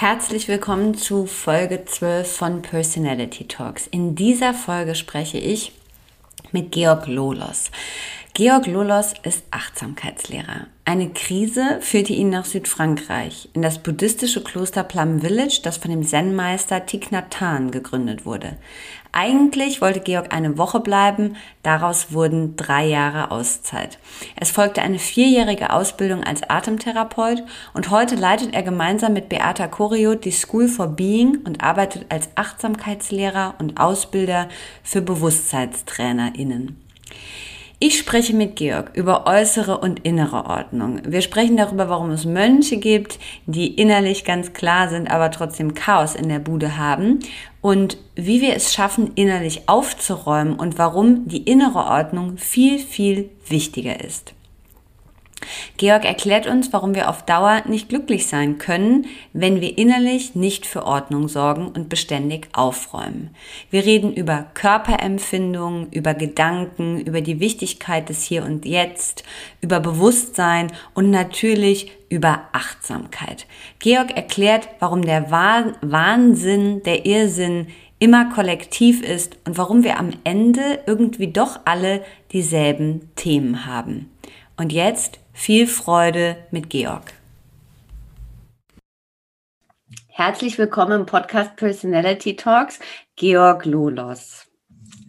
Herzlich willkommen zu Folge 12 von Personality Talks. In dieser Folge spreche ich mit Georg Lolos. Georg Lolos ist Achtsamkeitslehrer. Eine Krise führte ihn nach Südfrankreich, in das buddhistische Kloster Plum Village, das von dem Zen-Meister Thich Nhat Hanh gegründet wurde. Eigentlich wollte Georg eine Woche bleiben, daraus wurden drei Jahre Auszeit. Es folgte eine vierjährige Ausbildung als Atemtherapeut und heute leitet er gemeinsam mit Beata Koriot die School for Being und arbeitet als Achtsamkeitslehrer und Ausbilder für BewusstseinstrainerInnen. Ich spreche mit Georg über äußere und innere Ordnung. Wir sprechen darüber, warum es Mönche gibt, die innerlich ganz klar sind, aber trotzdem Chaos in der Bude haben und wie wir es schaffen, innerlich aufzuräumen und warum die innere Ordnung viel, viel wichtiger ist. Georg erklärt uns, warum wir auf Dauer nicht glücklich sein können, wenn wir innerlich nicht für Ordnung sorgen und beständig aufräumen. Wir reden über Körperempfindungen, über Gedanken, über die Wichtigkeit des Hier und Jetzt, über Bewusstsein und natürlich über Achtsamkeit. Georg erklärt, warum der Wahnsinn, der Irrsinn immer kollektiv ist und warum wir am Ende irgendwie doch alle dieselben Themen haben. Und jetzt viel Freude mit Georg. Herzlich willkommen im Podcast Personality Talks, Georg Lolos.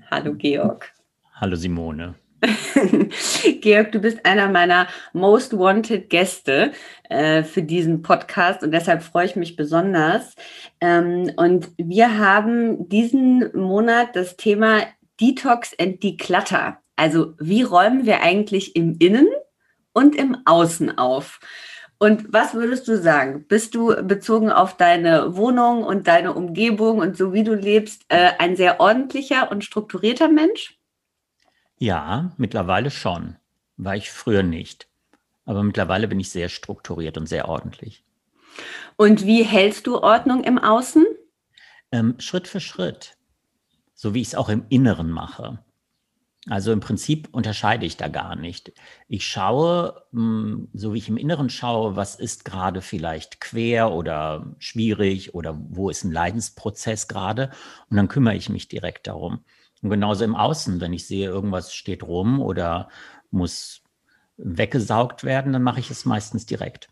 Hallo Georg. Hallo Simone. Georg, du bist einer meiner most wanted Gäste äh, für diesen Podcast und deshalb freue ich mich besonders. Ähm, und wir haben diesen Monat das Thema Detox and Declutter. Also wie räumen wir eigentlich im Innen und im Außen auf. Und was würdest du sagen? Bist du bezogen auf deine Wohnung und deine Umgebung und so wie du lebst, äh, ein sehr ordentlicher und strukturierter Mensch? Ja, mittlerweile schon. War ich früher nicht. Aber mittlerweile bin ich sehr strukturiert und sehr ordentlich. Und wie hältst du Ordnung im Außen? Ähm, Schritt für Schritt. So wie ich es auch im Inneren mache. Also im Prinzip unterscheide ich da gar nicht. Ich schaue, hm, so wie ich im Inneren schaue, was ist gerade vielleicht quer oder schwierig oder wo ist ein Leidensprozess gerade und dann kümmere ich mich direkt darum. Und genauso im Außen, wenn ich sehe, irgendwas steht rum oder muss weggesaugt werden, dann mache ich es meistens direkt.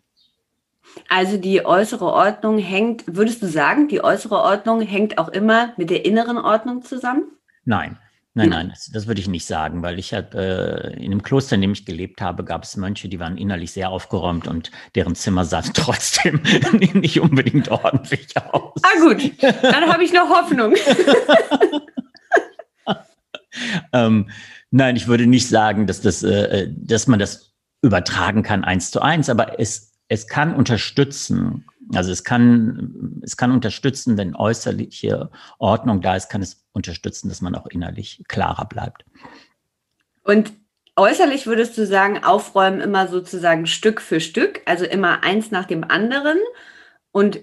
Also die äußere Ordnung hängt, würdest du sagen, die äußere Ordnung hängt auch immer mit der inneren Ordnung zusammen? Nein, Nein, nein, das, das, würde ich nicht sagen, weil ich halt, äh, in dem Kloster, in dem ich gelebt habe, gab es Mönche, die waren innerlich sehr aufgeräumt und deren Zimmer sah trotzdem nicht unbedingt ordentlich aus. Ah gut, dann habe ich noch Hoffnung. ähm, nein, ich würde nicht sagen, dass, das, äh, dass man das übertragen kann eins zu eins, aber es, es kann unterstützen, also es kann, es kann unterstützen, wenn äußerliche Ordnung da ist, kann es unterstützen, dass man auch innerlich klarer bleibt. Und äußerlich würdest du sagen, aufräumen immer sozusagen Stück für Stück, also immer eins nach dem anderen. Und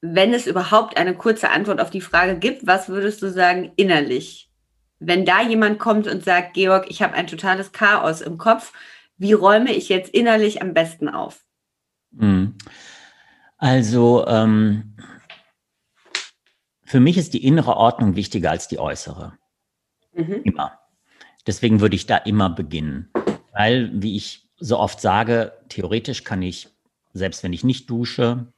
wenn es überhaupt eine kurze Antwort auf die Frage gibt, was würdest du sagen innerlich? Wenn da jemand kommt und sagt, Georg, ich habe ein totales Chaos im Kopf, wie räume ich jetzt innerlich am besten auf? Mhm. Also ähm, für mich ist die innere Ordnung wichtiger als die äußere. Mhm. Immer. Deswegen würde ich da immer beginnen. Weil, wie ich so oft sage, theoretisch kann ich, selbst wenn ich nicht dusche,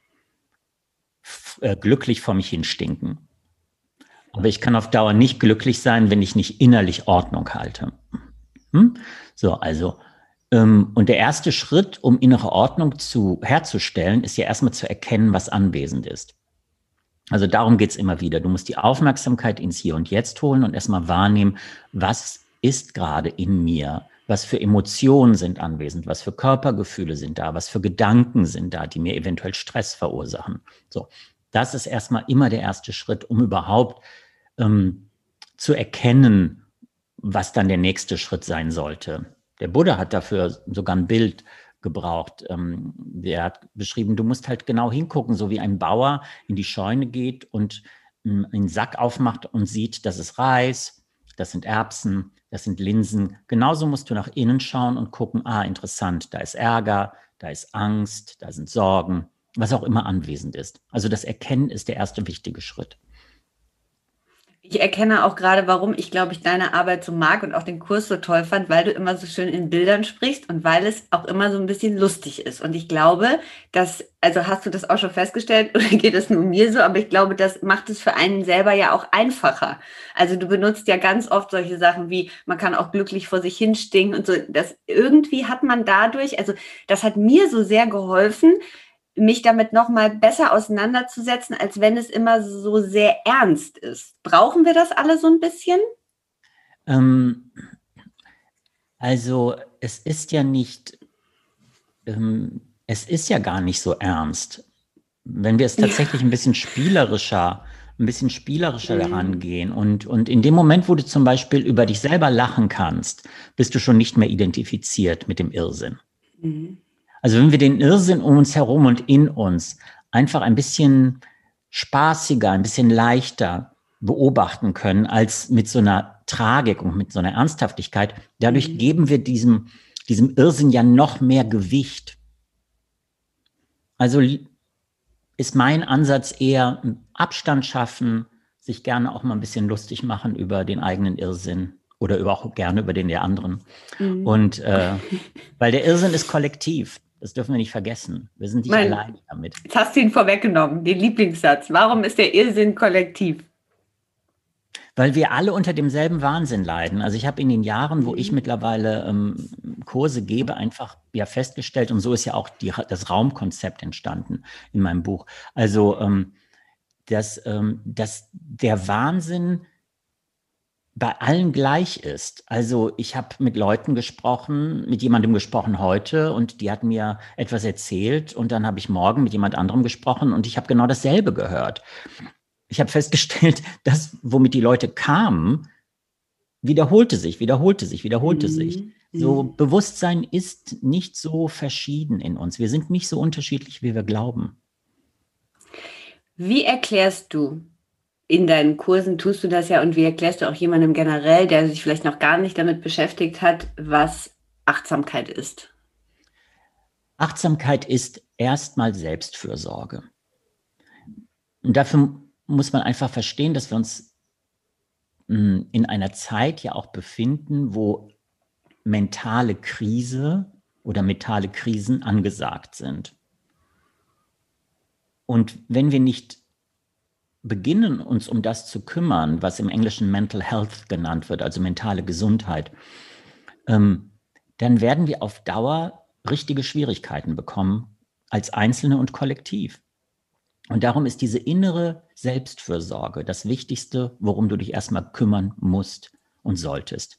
äh, glücklich vor mich hin stinken. Aber ich kann auf Dauer nicht glücklich sein, wenn ich nicht innerlich Ordnung halte. Hm? So, also, und der erste Schritt, um innere Ordnung zu, herzustellen, ist ja erstmal zu erkennen, was anwesend ist. Also darum geht's immer wieder. Du musst die Aufmerksamkeit ins Hier und Jetzt holen und erstmal wahrnehmen, was ist gerade in mir, was für Emotionen sind anwesend, was für Körpergefühle sind da, was für Gedanken sind da, die mir eventuell Stress verursachen. So, das ist erstmal immer der erste Schritt, um überhaupt ähm, zu erkennen, was dann der nächste Schritt sein sollte. Der Buddha hat dafür sogar ein Bild gebraucht. Ähm, der hat beschrieben, du musst halt genau hingucken, so wie ein Bauer in die Scheune geht und ähm, einen Sack aufmacht und sieht, das ist Reis, das sind Erbsen, das sind Linsen. Genauso musst du nach innen schauen und gucken, ah, interessant, da ist Ärger, da ist Angst, da sind Sorgen, was auch immer anwesend ist. Also das Erkennen ist der erste wichtige Schritt. Ich erkenne auch gerade, warum ich, glaube ich, deine Arbeit so mag und auch den Kurs so toll fand, weil du immer so schön in Bildern sprichst und weil es auch immer so ein bisschen lustig ist. Und ich glaube, dass, also hast du das auch schon festgestellt oder geht es nur mir so, aber ich glaube, das macht es für einen selber ja auch einfacher. Also du benutzt ja ganz oft solche Sachen wie, man kann auch glücklich vor sich hinstinken und so. Das irgendwie hat man dadurch, also das hat mir so sehr geholfen, mich damit noch mal besser auseinanderzusetzen, als wenn es immer so sehr ernst ist. Brauchen wir das alle so ein bisschen? Ähm, also es ist ja nicht, ähm, es ist ja gar nicht so ernst. Wenn wir es tatsächlich ja. ein bisschen spielerischer, ein bisschen spielerischer mhm. daran gehen und, und in dem Moment, wo du zum Beispiel über dich selber lachen kannst, bist du schon nicht mehr identifiziert mit dem Irrsinn. Mhm. Also wenn wir den Irrsinn um uns herum und in uns einfach ein bisschen spaßiger, ein bisschen leichter beobachten können als mit so einer Tragik und mit so einer Ernsthaftigkeit, dadurch mhm. geben wir diesem, diesem Irrsinn ja noch mehr Gewicht. Also ist mein Ansatz eher Abstand schaffen, sich gerne auch mal ein bisschen lustig machen über den eigenen Irrsinn oder über auch gerne über den der anderen. Mhm. Und äh, weil der Irrsinn ist kollektiv. Das dürfen wir nicht vergessen. Wir sind nicht mein, allein damit. Jetzt hast du ihn vorweggenommen, den Lieblingssatz. Warum ist der Irrsinn kollektiv? Weil wir alle unter demselben Wahnsinn leiden. Also ich habe in den Jahren, wo ich mhm. mittlerweile ähm, Kurse gebe, einfach ja festgestellt, und so ist ja auch die, das Raumkonzept entstanden in meinem Buch. Also ähm, dass, ähm, dass der Wahnsinn bei allen gleich ist. Also ich habe mit Leuten gesprochen, mit jemandem gesprochen heute und die hat mir etwas erzählt und dann habe ich morgen mit jemand anderem gesprochen und ich habe genau dasselbe gehört. Ich habe festgestellt, dass womit die Leute kamen, wiederholte sich, wiederholte sich, wiederholte mhm. sich. So mhm. Bewusstsein ist nicht so verschieden in uns. Wir sind nicht so unterschiedlich, wie wir glauben. Wie erklärst du in deinen Kursen tust du das ja und wie erklärst du auch jemandem generell, der sich vielleicht noch gar nicht damit beschäftigt hat, was Achtsamkeit ist? Achtsamkeit ist erstmal Selbstfürsorge. Und dafür muss man einfach verstehen, dass wir uns hm, in einer Zeit ja auch befinden, wo mentale Krise oder mentale Krisen angesagt sind. Und wenn wir nicht beginnen, uns um das zu kümmern, was im Englischen Mental Health genannt wird, also mentale Gesundheit, ähm, dann werden wir auf Dauer richtige Schwierigkeiten bekommen, als Einzelne und kollektiv. Und darum ist diese innere Selbstfürsorge das Wichtigste, worum du dich erstmal kümmern musst und solltest.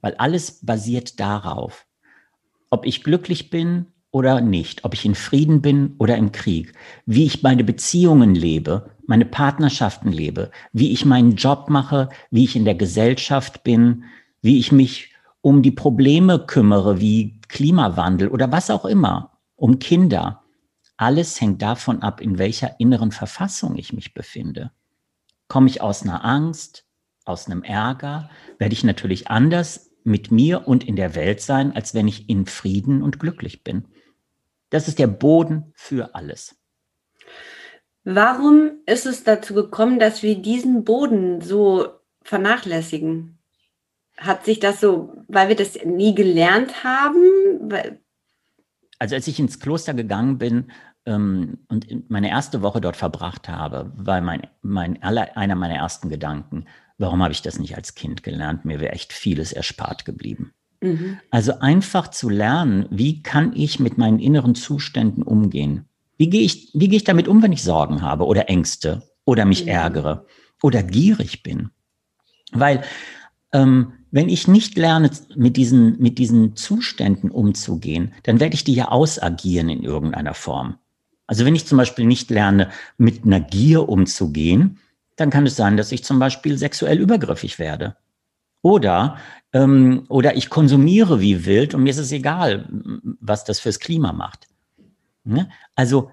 Weil alles basiert darauf, ob ich glücklich bin oder nicht, ob ich in Frieden bin oder im Krieg, wie ich meine Beziehungen lebe, meine Partnerschaften lebe, wie ich meinen Job mache, wie ich in der Gesellschaft bin, wie ich mich um die Probleme kümmere, wie Klimawandel oder was auch immer, um Kinder. Alles hängt davon ab, in welcher inneren Verfassung ich mich befinde. Komme ich aus einer Angst, aus einem Ärger, werde ich natürlich anders mit mir und in der Welt sein, als wenn ich in Frieden und glücklich bin. Das ist der Boden für alles. Warum ist es dazu gekommen, dass wir diesen Boden so vernachlässigen? Hat sich das so, weil wir das nie gelernt haben? also als ich ins Kloster gegangen bin, ähm, und meine erste Woche dort verbracht habe, war mein, mein aller, einer meiner ersten Gedanken, warum habe ich das nicht als Kind gelernt? Mir wäre echt vieles erspart geblieben. Mhm. Also einfach zu lernen, wie kann ich mit meinen inneren Zuständen umgehen? Wie gehe ich, wie gehe ich damit um, wenn ich Sorgen habe oder Ängste oder mich mhm. ärgere oder gierig bin? Weil ähm, wenn ich nicht lerne, mit diesen, mit diesen Zuständen umzugehen, dann werde ich die ja ausagieren in irgendeiner Form. Also wenn ich zum Beispiel nicht lerne, mit einer Gier umzugehen, dann kann es sein, dass ich zum Beispiel sexuell übergriffig werde. Oder, ähm, oder ich konsumiere wie wild und mir ist es egal, was das fürs Klima macht. Ne? Also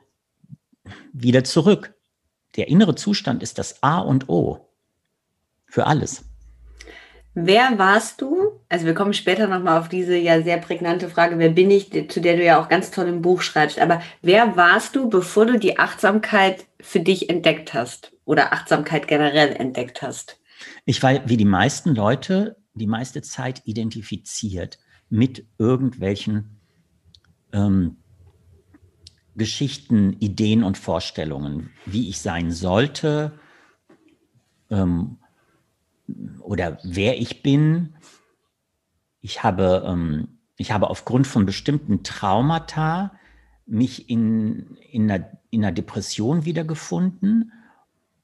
wieder zurück. Der innere Zustand ist das A und O für alles. Wer warst du? Also wir kommen später nochmal auf diese ja sehr prägnante Frage, wer bin ich, zu der du ja auch ganz toll im Buch schreibst. Aber wer warst du, bevor du die Achtsamkeit für dich entdeckt hast oder Achtsamkeit generell entdeckt hast? Ich war wie die meisten Leute die meiste Zeit identifiziert mit irgendwelchen ähm, Geschichten, Ideen und Vorstellungen, wie ich sein sollte, ähm, oder wer ich bin. Ich habe, ähm, ich habe aufgrund von bestimmten Traumata mich in, in, einer, in einer Depression wiedergefunden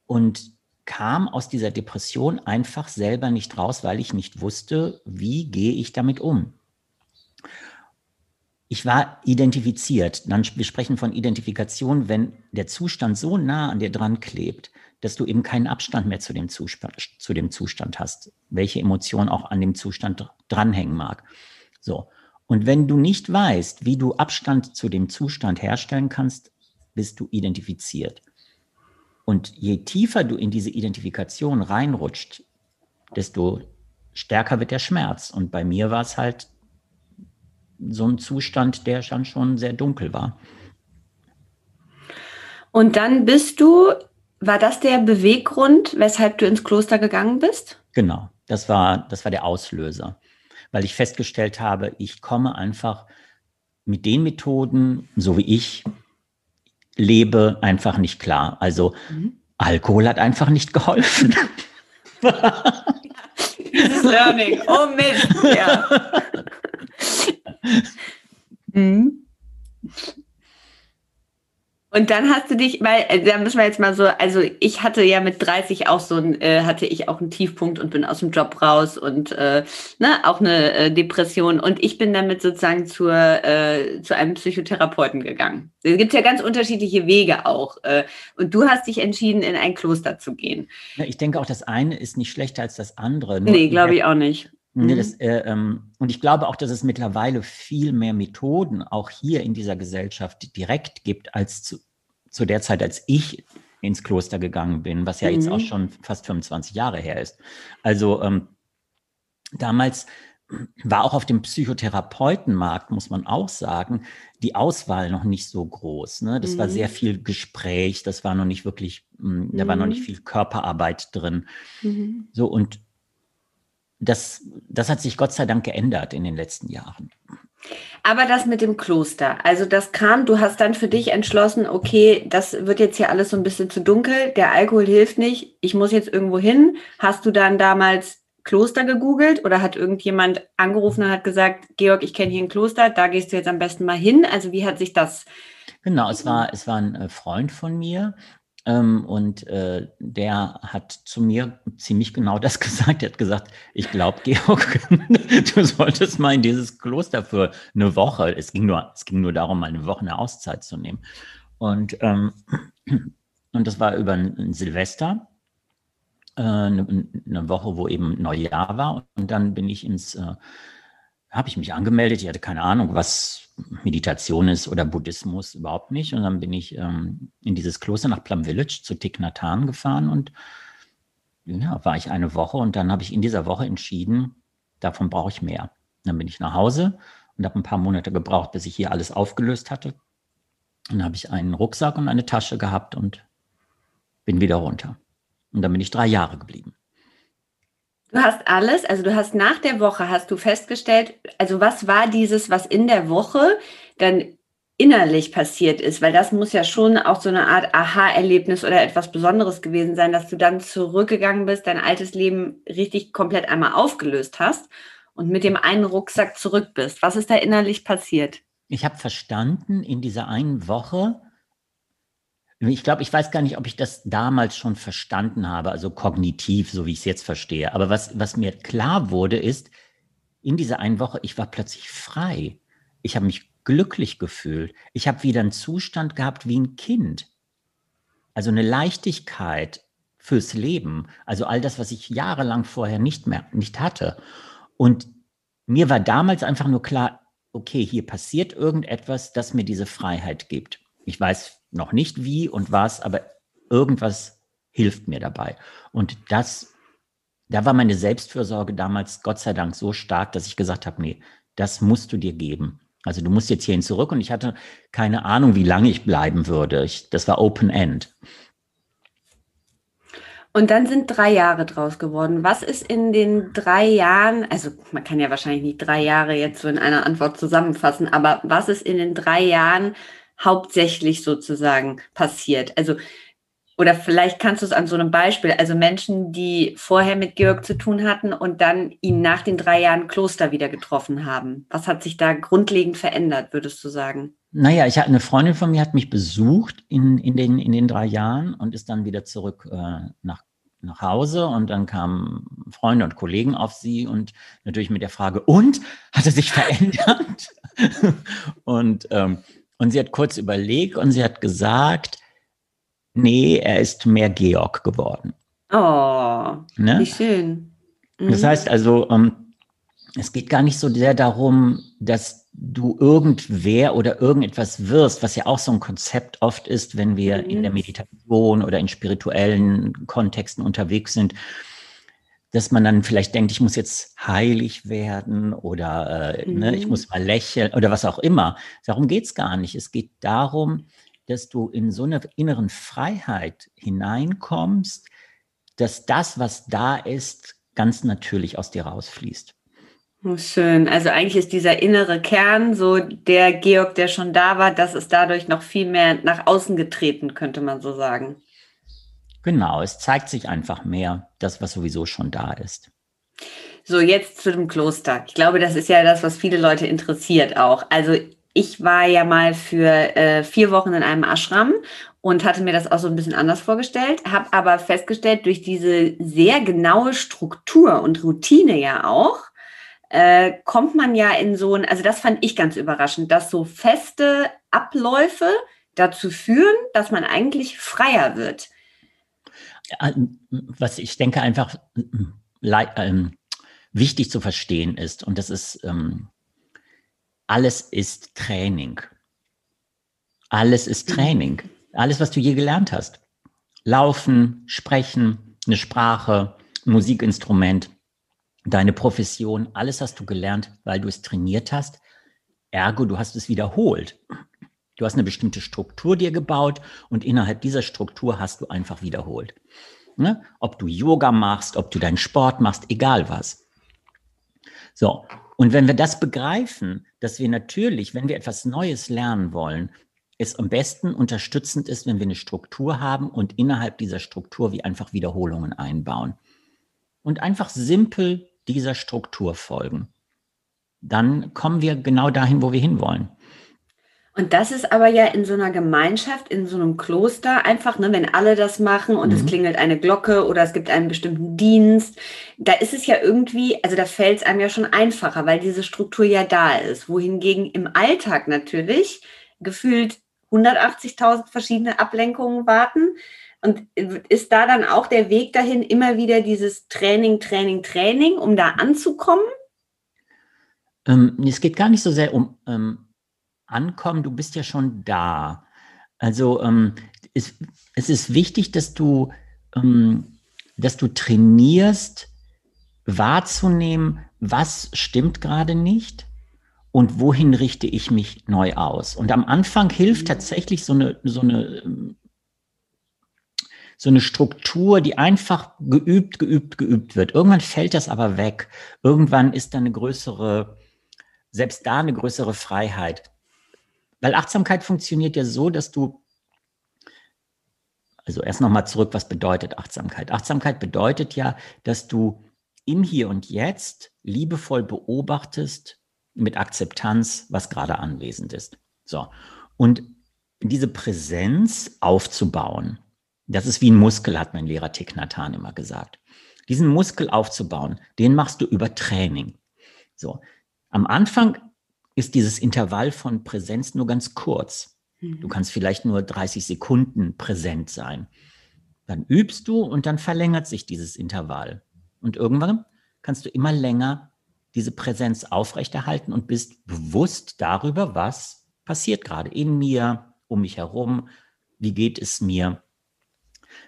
und kam aus dieser Depression einfach selber nicht raus, weil ich nicht wusste, wie gehe ich damit um. Ich war identifiziert. Dann, wir sprechen von Identifikation, wenn der Zustand so nah an dir dran klebt, dass du eben keinen Abstand mehr zu dem, Zustand, zu dem Zustand hast, welche Emotion auch an dem Zustand dranhängen mag. So. Und wenn du nicht weißt, wie du Abstand zu dem Zustand herstellen kannst, bist du identifiziert. Und je tiefer du in diese Identifikation reinrutscht, desto stärker wird der Schmerz. Und bei mir war es halt so ein Zustand, der dann schon sehr dunkel war. Und dann bist du war das der Beweggrund, weshalb du ins Kloster gegangen bist? Genau, das war, das war der Auslöser, weil ich festgestellt habe, ich komme einfach mit den Methoden, so wie ich lebe, einfach nicht klar. Also mhm. Alkohol hat einfach nicht geholfen. Dieses Learning, oh Mist, ja. mhm. Und dann hast du dich, weil, äh, da müssen wir jetzt mal so, also ich hatte ja mit 30 auch so ein, äh, hatte ich auch einen Tiefpunkt und bin aus dem Job raus und äh, ne, auch eine äh, Depression. Und ich bin damit sozusagen zur, äh, zu einem Psychotherapeuten gegangen. Es gibt ja ganz unterschiedliche Wege auch. Äh, und du hast dich entschieden, in ein Kloster zu gehen. Ja, ich denke auch, das eine ist nicht schlechter als das andere. Nur nee, glaube ich auch nicht. Nee, das, äh, ähm, und ich glaube auch, dass es mittlerweile viel mehr Methoden auch hier in dieser Gesellschaft direkt gibt, als zu, zu der Zeit, als ich ins Kloster gegangen bin, was ja mhm. jetzt auch mhm. schon fast 25 Jahre her ist. Also ähm, damals war auch auf dem Psychotherapeutenmarkt, muss man auch sagen, die Auswahl noch nicht so groß. Ne? Das mhm. war sehr mhm. viel Gespräch, das war noch nicht wirklich, mh, da war noch nicht mhm. viel Körperarbeit drin. Mhm. So und das, das hat sich Gott sei Dank geändert in den letzten Jahren. Aber das mit dem Kloster, also das kam, du hast dann für dich entschlossen, okay, das wird jetzt hier alles so ein bisschen zu dunkel, der Alkohol hilft nicht, ich muss jetzt irgendwo hin. Hast du dann damals Kloster gegoogelt oder hat irgendjemand angerufen und hat gesagt, Georg, ich kenne hier ein Kloster, da gehst du jetzt am besten mal hin? Also wie hat sich das? Genau, es war, es war ein äh, Freund von mir, ähm, und äh, der hat zu mir ziemlich genau das gesagt. Er hat gesagt, ich glaube, Georg, du solltest mal in dieses Kloster für eine Woche. Es ging nur, es ging nur darum, mal eine Woche eine Auszeit zu nehmen. Und, ähm, und das war über ein, Silvester, äh, eine, eine, Woche, wo eben Neujahr war. Und dann bin ich ins, äh, habe ich mich angemeldet. Ich hatte keine Ahnung, was Meditation ist oder Buddhismus überhaupt nicht. Und dann bin ich ähm, in dieses Kloster nach Plum Village zu Thich Nhat Hanh gefahren und ja, war ich eine Woche und dann habe ich in dieser Woche entschieden, davon brauche ich mehr. Dann bin ich nach Hause und habe ein paar Monate gebraucht, bis ich hier alles aufgelöst hatte. Dann habe ich einen Rucksack und eine Tasche gehabt und bin wieder runter. Und dann bin ich drei Jahre geblieben. Du hast alles, also du hast nach der Woche, hast du festgestellt, also was war dieses, was in der Woche dann innerlich passiert ist, weil das muss ja schon auch so eine Art Aha-Erlebnis oder etwas Besonderes gewesen sein, dass du dann zurückgegangen bist, dein altes Leben richtig komplett einmal aufgelöst hast und mit dem einen Rucksack zurück bist. Was ist da innerlich passiert? Ich habe verstanden in dieser einen Woche, ich glaube, ich weiß gar nicht, ob ich das damals schon verstanden habe, also kognitiv, so wie ich es jetzt verstehe. Aber was, was mir klar wurde, ist, in dieser einen Woche, ich war plötzlich frei. Ich habe mich glücklich gefühlt. Ich habe wieder einen Zustand gehabt wie ein Kind. Also eine Leichtigkeit fürs Leben. Also all das, was ich jahrelang vorher nicht mehr, nicht hatte. Und mir war damals einfach nur klar, okay, hier passiert irgendetwas, das mir diese Freiheit gibt. Ich weiß noch nicht wie und was, aber irgendwas hilft mir dabei. Und das, da war meine Selbstfürsorge damals Gott sei Dank so stark, dass ich gesagt habe, nee, das musst du dir geben. Also du musst jetzt hierhin zurück und ich hatte keine Ahnung, wie lange ich bleiben würde. Ich, das war Open End. Und dann sind drei Jahre draus geworden. Was ist in den drei Jahren, also man kann ja wahrscheinlich nicht drei Jahre jetzt so in einer Antwort zusammenfassen, aber was ist in den drei Jahren hauptsächlich sozusagen passiert? Also oder vielleicht kannst du es an so einem Beispiel, also Menschen, die vorher mit Georg zu tun hatten und dann ihn nach den drei Jahren Kloster wieder getroffen haben. Was hat sich da grundlegend verändert, würdest du sagen? Naja, ich hatte eine Freundin von mir, hat mich besucht in, in, den, in den drei Jahren und ist dann wieder zurück äh, nach, nach Hause und dann kamen Freunde und Kollegen auf sie und natürlich mit der Frage, und? Hat er sich verändert? und, ähm, und sie hat kurz überlegt und sie hat gesagt, Nee, er ist mehr Georg geworden. Oh, ne? wie schön. Mhm. Das heißt also, ähm, es geht gar nicht so sehr darum, dass du irgendwer oder irgendetwas wirst, was ja auch so ein Konzept oft ist, wenn wir mhm. in der mhm. Meditation oder in spirituellen Kontexten unterwegs sind, dass man dann vielleicht denkt, ich muss jetzt heilig werden oder äh, mhm. ne, ich mhm. muss mal lächeln oder was auch immer. Darum geht es gar nicht. Es geht darum, dass du in so eine inneren Freiheit hineinkommst, dass das, was da ist, ganz natürlich aus dir rausfließt. Oh, schön. Also eigentlich ist dieser innere Kern, so der Georg, der schon da war, das ist dadurch noch viel mehr nach außen getreten, könnte man so sagen. Genau, es zeigt sich einfach mehr, das, was sowieso schon da ist. So, jetzt zu dem Kloster. Ich glaube, das ist ja das, was viele Leute interessiert auch. Also ich war ja mal für äh, vier Wochen in einem Ashram und hatte mir das auch so ein bisschen anders vorgestellt, habe aber festgestellt, durch diese sehr genaue Struktur und Routine ja auch, äh, kommt man ja in so ein, also das fand ich ganz überraschend, dass so feste Abläufe dazu führen, dass man eigentlich freier wird. Was ich denke einfach ähm, wichtig zu verstehen ist, und das ist ähm, alles ist Training. Alles ist mhm. Training. Alles, was du je gelernt hast. Laufen, sprechen, eine Sprache, Musikinstrument, deine Profession, alles hast du gelernt, weil du es trainiert hast. Ergo, du hast es wiederholt. Du hast eine bestimmte Struktur dir gebaut und innerhalb dieser Struktur hast du einfach wiederholt. Ne? Ob du Yoga machst, ob du deinen Sport machst, egal was. So, und wenn wir das begreifen, dass wir natürlich, wenn wir etwas Neues lernen wollen, es am besten unterstützend ist, wenn wir eine Struktur haben und innerhalb dieser Struktur wie einfach Wiederholungen einbauen. Und einfach simpel dieser Struktur folgen. Dann kommen wir genau dahin, wo wir hinwollen. Und das ist aber ja in so einer Gemeinschaft, in so einem Kloster einfach, ne, wenn alle das machen und mhm. es klingelt eine Glocke oder es gibt einen bestimmten Dienst, da ist es ja irgendwie, also da fällt es einem ja schon einfacher, weil diese Struktur ja da ist. Wohingegen im Alltag natürlich gefühlt 180.000 verschiedene Ablenkungen warten. Und ist da dann auch der Weg dahin immer wieder dieses Training, Training, Training, um da anzukommen? Ähm, es geht gar nicht so sehr um ähm ankommen, du bist ja schon da. Also ähm, es, es, ist wichtig, dass du, ähm, dass du trainierst, wahrzunehmen, was stimmt gerade nicht und wohin richte ich mich neu aus. Und am Anfang hilft tatsächlich so eine, so eine, ähm, so eine Struktur, die einfach geübt, geübt, geübt wird. Irgendwann fällt das aber weg. Irgendwann ist da eine größere, selbst da eine größere Freiheit Weil Achtsamkeit funktioniert ja so, dass du, also erst nochmal zurück, was bedeutet Achtsamkeit? Achtsamkeit bedeutet ja, dass du im Hier und Jetzt liebevoll beobachtest mit Akzeptanz, was gerade anwesend ist. So. Und diese Präsenz aufzubauen, das ist wie ein Muskel, hat mein Lehrer Thich Nhat immer gesagt. Diesen Muskel aufzubauen, den machst du über Training. So. Am Anfang ist dieses Intervall von Präsenz nur ganz kurz. Mhm. Du kannst vielleicht nur 30 Sekunden präsent sein. Dann übst du und dann verlängert sich dieses Intervall. Und irgendwann kannst du immer länger diese Präsenz aufrechterhalten und bist bewusst darüber, was passiert gerade in mir, um mich herum, wie geht es mir.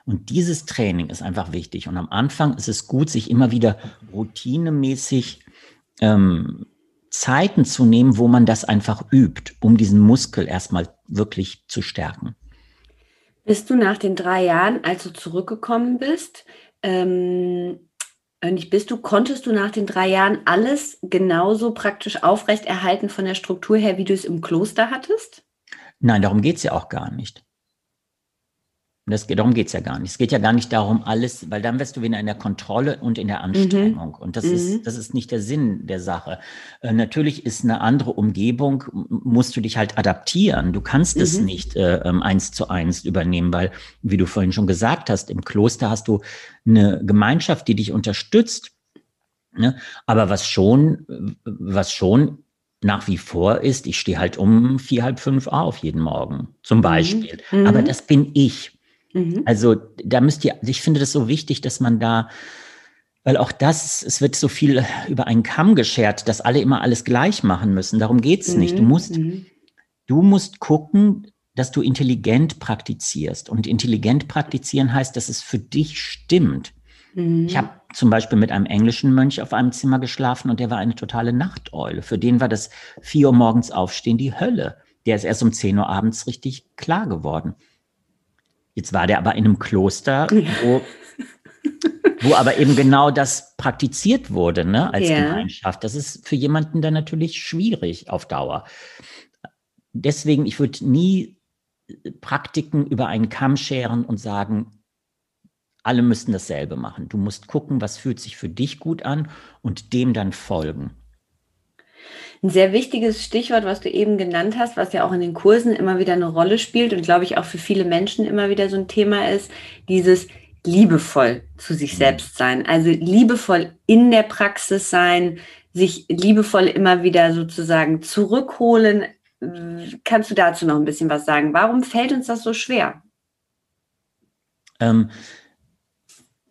Und dieses Training ist einfach wichtig. Und am Anfang ist es gut, sich immer wieder routinemäßig ähm, Zeiten zu nehmen, wo man das einfach übt, um diesen Muskel erstmal wirklich zu stärken. Bist du nach den drei Jahren, als du zurückgekommen bist, ähm, nicht bist du, konntest du nach den drei Jahren alles genauso praktisch aufrechterhalten von der Struktur her, wie du es im Kloster hattest? Nein, darum geht es ja auch gar nicht. Das, darum geht es ja gar nicht. Es geht ja gar nicht darum, alles, weil dann wirst du wieder in der Kontrolle und in der Anstrengung. Mhm. Und das, mhm. ist, das ist nicht der Sinn der Sache. Äh, natürlich ist eine andere Umgebung, musst du dich halt adaptieren. Du kannst mhm. es nicht äh, ähm, eins zu eins übernehmen, weil, wie du vorhin schon gesagt hast, im Kloster hast du eine Gemeinschaft, die dich unterstützt. Ne? Aber was schon, was schon nach wie vor ist, ich stehe halt um vier, halb fünf auf jeden Morgen, zum mhm. Beispiel. Mhm. Aber das bin ich. Mhm. Also da müsst ihr, ich finde das so wichtig, dass man da, weil auch das, es wird so viel über einen Kamm geschert, dass alle immer alles gleich machen müssen. Darum geht's mhm. nicht. Du musst, mhm. du musst gucken, dass du intelligent praktizierst. Und intelligent praktizieren heißt, dass es für dich stimmt. Mhm. Ich habe zum Beispiel mit einem englischen Mönch auf einem Zimmer geschlafen und der war eine totale Nachteule. Für den war das vier Uhr morgens aufstehen die Hölle. Der ist erst um zehn Uhr abends richtig klar geworden. Jetzt war der aber in einem Kloster, wo, wo aber eben genau das praktiziert wurde, ne, als ja. Gemeinschaft. Das ist für jemanden dann natürlich schwierig auf Dauer. Deswegen, ich würde nie Praktiken über einen Kamm scheren und sagen, alle müssten dasselbe machen. Du musst gucken, was fühlt sich für dich gut an und dem dann folgen. Ein sehr wichtiges Stichwort, was du eben genannt hast, was ja auch in den Kursen immer wieder eine Rolle spielt und glaube ich auch für viele Menschen immer wieder so ein Thema ist, dieses liebevoll zu sich mhm. selbst sein. Also liebevoll in der Praxis sein, sich liebevoll immer wieder sozusagen zurückholen. Kannst du dazu noch ein bisschen was sagen? Warum fällt uns das so schwer? Ähm,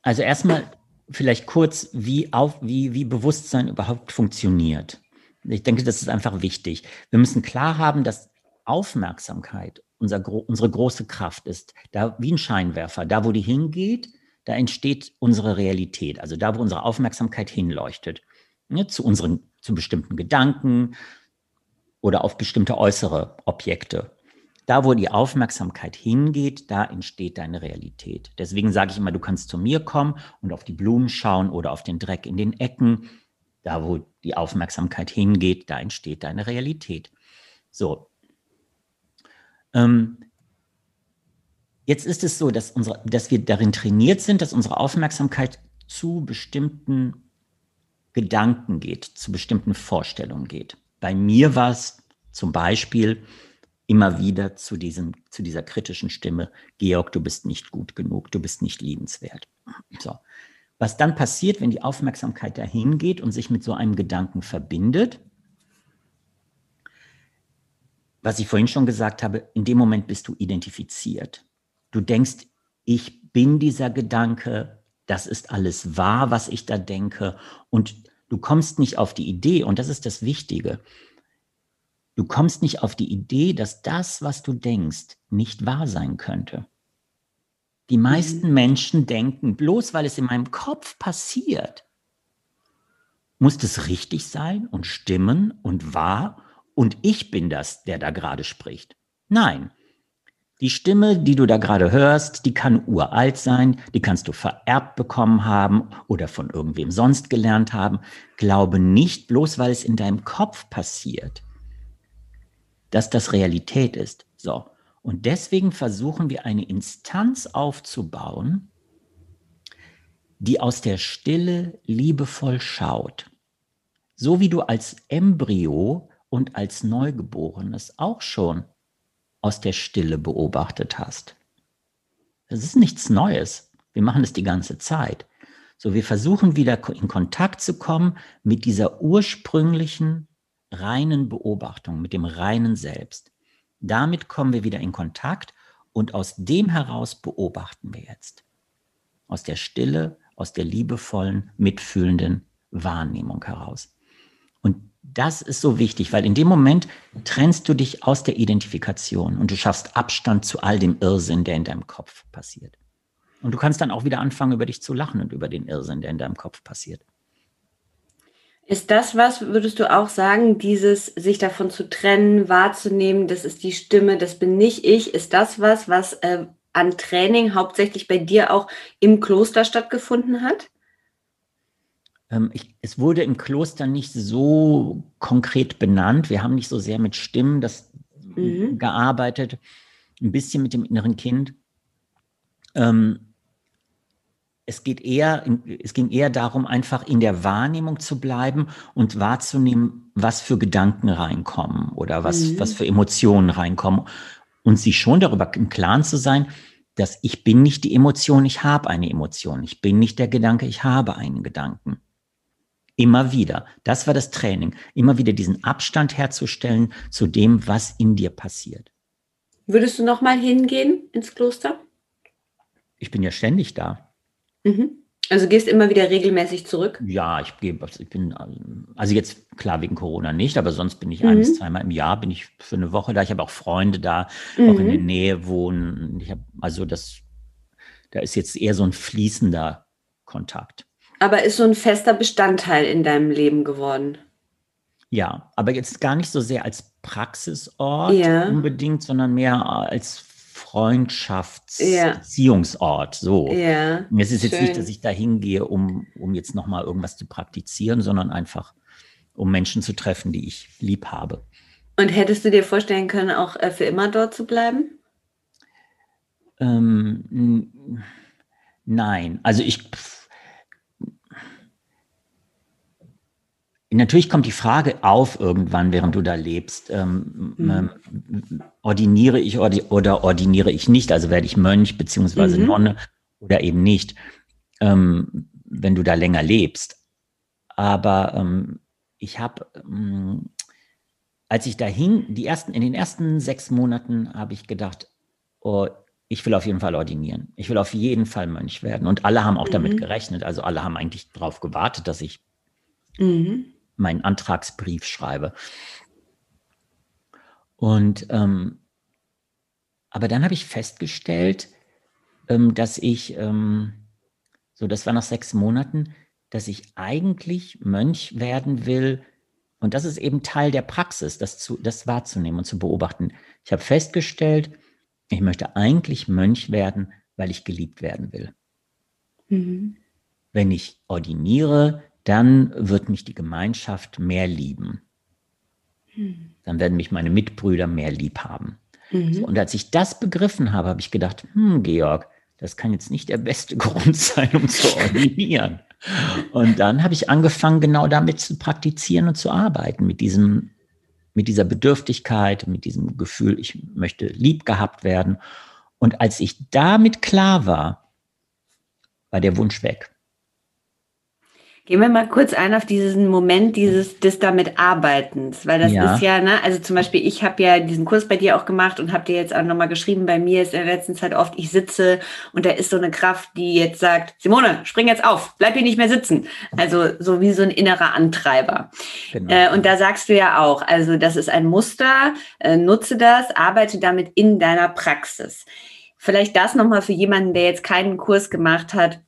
also erstmal vielleicht kurz, wie, auf, wie, wie Bewusstsein überhaupt funktioniert. Ich denke, das ist einfach wichtig. Wir müssen klar haben, dass Aufmerksamkeit unser, unsere große Kraft ist. Da wie ein Scheinwerfer, da wo die hingeht, da entsteht unsere Realität. Also da, wo unsere Aufmerksamkeit hinleuchtet. Ne, zu unseren, zu bestimmten Gedanken oder auf bestimmte äußere Objekte. Da, wo die Aufmerksamkeit hingeht, da entsteht deine Realität. Deswegen sage ich immer, du kannst zu mir kommen und auf die Blumen schauen oder auf den Dreck in den Ecken da, wo die Aufmerksamkeit hingeht, da entsteht deine Realität. So. Ähm, jetzt ist es so, dass, unsere, dass wir darin trainiert sind, dass unsere Aufmerksamkeit zu bestimmten Gedanken geht, zu bestimmten Vorstellungen geht. Bei mir war es zum Beispiel immer wieder zu, diesem, zu dieser kritischen Stimme, Georg, du bist nicht gut genug, du bist nicht liebenswert. So. Was dann passiert, wenn die Aufmerksamkeit dahin geht und sich mit so einem Gedanken verbindet, was ich vorhin schon gesagt habe, in dem Moment bist du identifiziert. Du denkst, ich bin dieser Gedanke, das ist alles wahr, was ich da denke. Und du kommst nicht auf die Idee, und das ist das Wichtige, du kommst nicht auf die Idee, dass das, was du denkst, nicht wahr sein könnte. Die meisten mhm. Menschen denken, bloß weil es in meinem Kopf passiert, muss das richtig sein und stimmen und wahr und ich bin das, der da gerade spricht. Nein. Die Stimme, die du da gerade hörst, die kann uralt sein, die kannst du vererbt bekommen haben oder von irgendwem sonst gelernt haben. Glaube nicht, bloß weil es in deinem Kopf passiert, dass das Realität ist. So. Und deswegen versuchen wir eine Instanz aufzubauen, die aus der Stille liebevoll schaut. So wie du als Embryo und als Neugeborenes auch schon aus der Stille beobachtet hast. Das ist nichts Neues. Wir machen das die ganze Zeit. So, wir versuchen wieder in Kontakt zu kommen mit dieser ursprünglichen reinen Beobachtung, mit dem reinen Selbst. Damit kommen wir wieder in Kontakt und aus dem heraus beobachten wir jetzt. Aus der Stille, aus der liebevollen, mitfühlenden Wahrnehmung heraus. Und das ist so wichtig, weil in dem Moment trennst du dich aus der Identifikation und du schaffst Abstand zu all dem Irrsinn, der in deinem Kopf passiert. Und du kannst dann auch wieder anfangen, über dich zu lachen und über den Irrsinn, der in deinem Kopf passiert. Ist das was, würdest du auch sagen, dieses sich davon zu trennen, wahrzunehmen, das ist die Stimme, das bin nicht ich, ist das was, was äh, an Training hauptsächlich bei dir auch im Kloster stattgefunden hat? Ähm, ich, es wurde im Kloster nicht so konkret benannt. Wir haben nicht so sehr mit Stimmen das mhm. gearbeitet, ein bisschen mit dem inneren Kind. Ähm, es geht eher, es ging eher darum, einfach in der Wahrnehmung zu bleiben und wahrzunehmen, was für Gedanken reinkommen oder was, mhm. was für Emotionen reinkommen und sich schon darüber im Klaren zu sein, dass ich bin nicht die Emotion, ich habe eine Emotion. Ich bin nicht der Gedanke, ich habe einen Gedanken. Immer wieder. Das war das Training. Immer wieder diesen Abstand herzustellen zu dem, was in dir passiert. Würdest du noch mal hingehen ins Kloster? Ich bin ja ständig da. Mhm. Also gehst immer wieder regelmäßig zurück? Ja, ich gehe, ich bin, also jetzt klar wegen Corona nicht, aber sonst bin ich mhm. ein bis zweimal im Jahr, bin ich für eine Woche da. Ich habe auch Freunde da, mhm. auch in der mhm. Nähe wohnen. Ich habe, also das, da ist jetzt eher so ein fließender Kontakt. Aber ist so ein fester Bestandteil in deinem Leben geworden? Ja, aber jetzt gar nicht so sehr als Praxisort ja. unbedingt, sondern mehr als Freundschaftsbeziehungsort. Ja. So. Ja, es ist schön. jetzt nicht, dass ich da hingehe, um, um jetzt nochmal irgendwas zu praktizieren, sondern einfach, um Menschen zu treffen, die ich lieb habe. Und hättest du dir vorstellen können, auch äh, für immer dort zu bleiben? Ähm, nein, also ich Natürlich kommt die Frage auf irgendwann, während du da lebst. Ähm, mhm. ähm, ordiniere ich oder ordiniere ich nicht? Also werde ich Mönch beziehungsweise mhm. Nonne oder eben nicht, ähm, wenn du da länger lebst. Aber ähm, ich habe, ähm, als ich da hing, die ersten, in den ersten sechs Monaten habe ich gedacht, oh, ich will auf jeden Fall ordinieren. Ich will auf jeden Fall Mönch werden. Und alle haben auch mhm. damit gerechnet. Also alle haben eigentlich darauf gewartet, dass ich mhm meinen Antragsbrief schreibe. Und ähm, aber dann habe ich festgestellt, ähm, dass ich, ähm, so das war nach sechs Monaten, dass ich eigentlich Mönch werden will. Und das ist eben Teil der Praxis, das, zu, das wahrzunehmen und zu beobachten. Ich habe festgestellt, ich möchte eigentlich Mönch werden, weil ich geliebt werden will. Mhm. Wenn ich ordiniere, dann wird mich die Gemeinschaft mehr lieben. Hm. Dann werden mich meine Mitbrüder mehr lieb haben. Mhm. So, und als ich das begriffen habe, habe ich gedacht, hm, Georg, das kann jetzt nicht der beste Grund sein, um zu ordinieren. und dann habe ich angefangen, genau damit zu praktizieren und zu arbeiten, mit diesem, mit dieser Bedürftigkeit, mit diesem Gefühl, ich möchte lieb gehabt werden. Und als ich damit klar war, war der Wunsch weg. Gehen wir mal kurz ein auf diesen Moment dieses des damit Arbeitens, weil das ja. ist ja, ne, also zum Beispiel, ich habe ja diesen Kurs bei dir auch gemacht und habe dir jetzt auch nochmal geschrieben, bei mir ist in der letzten Zeit oft, ich sitze und da ist so eine Kraft, die jetzt sagt, Simone, spring jetzt auf, bleib hier nicht mehr sitzen. Also so wie so ein innerer Antreiber. Genau. Äh, und da sagst du ja auch, also das ist ein Muster, äh, nutze das, arbeite damit in deiner Praxis. Vielleicht das nochmal für jemanden, der jetzt keinen Kurs gemacht hat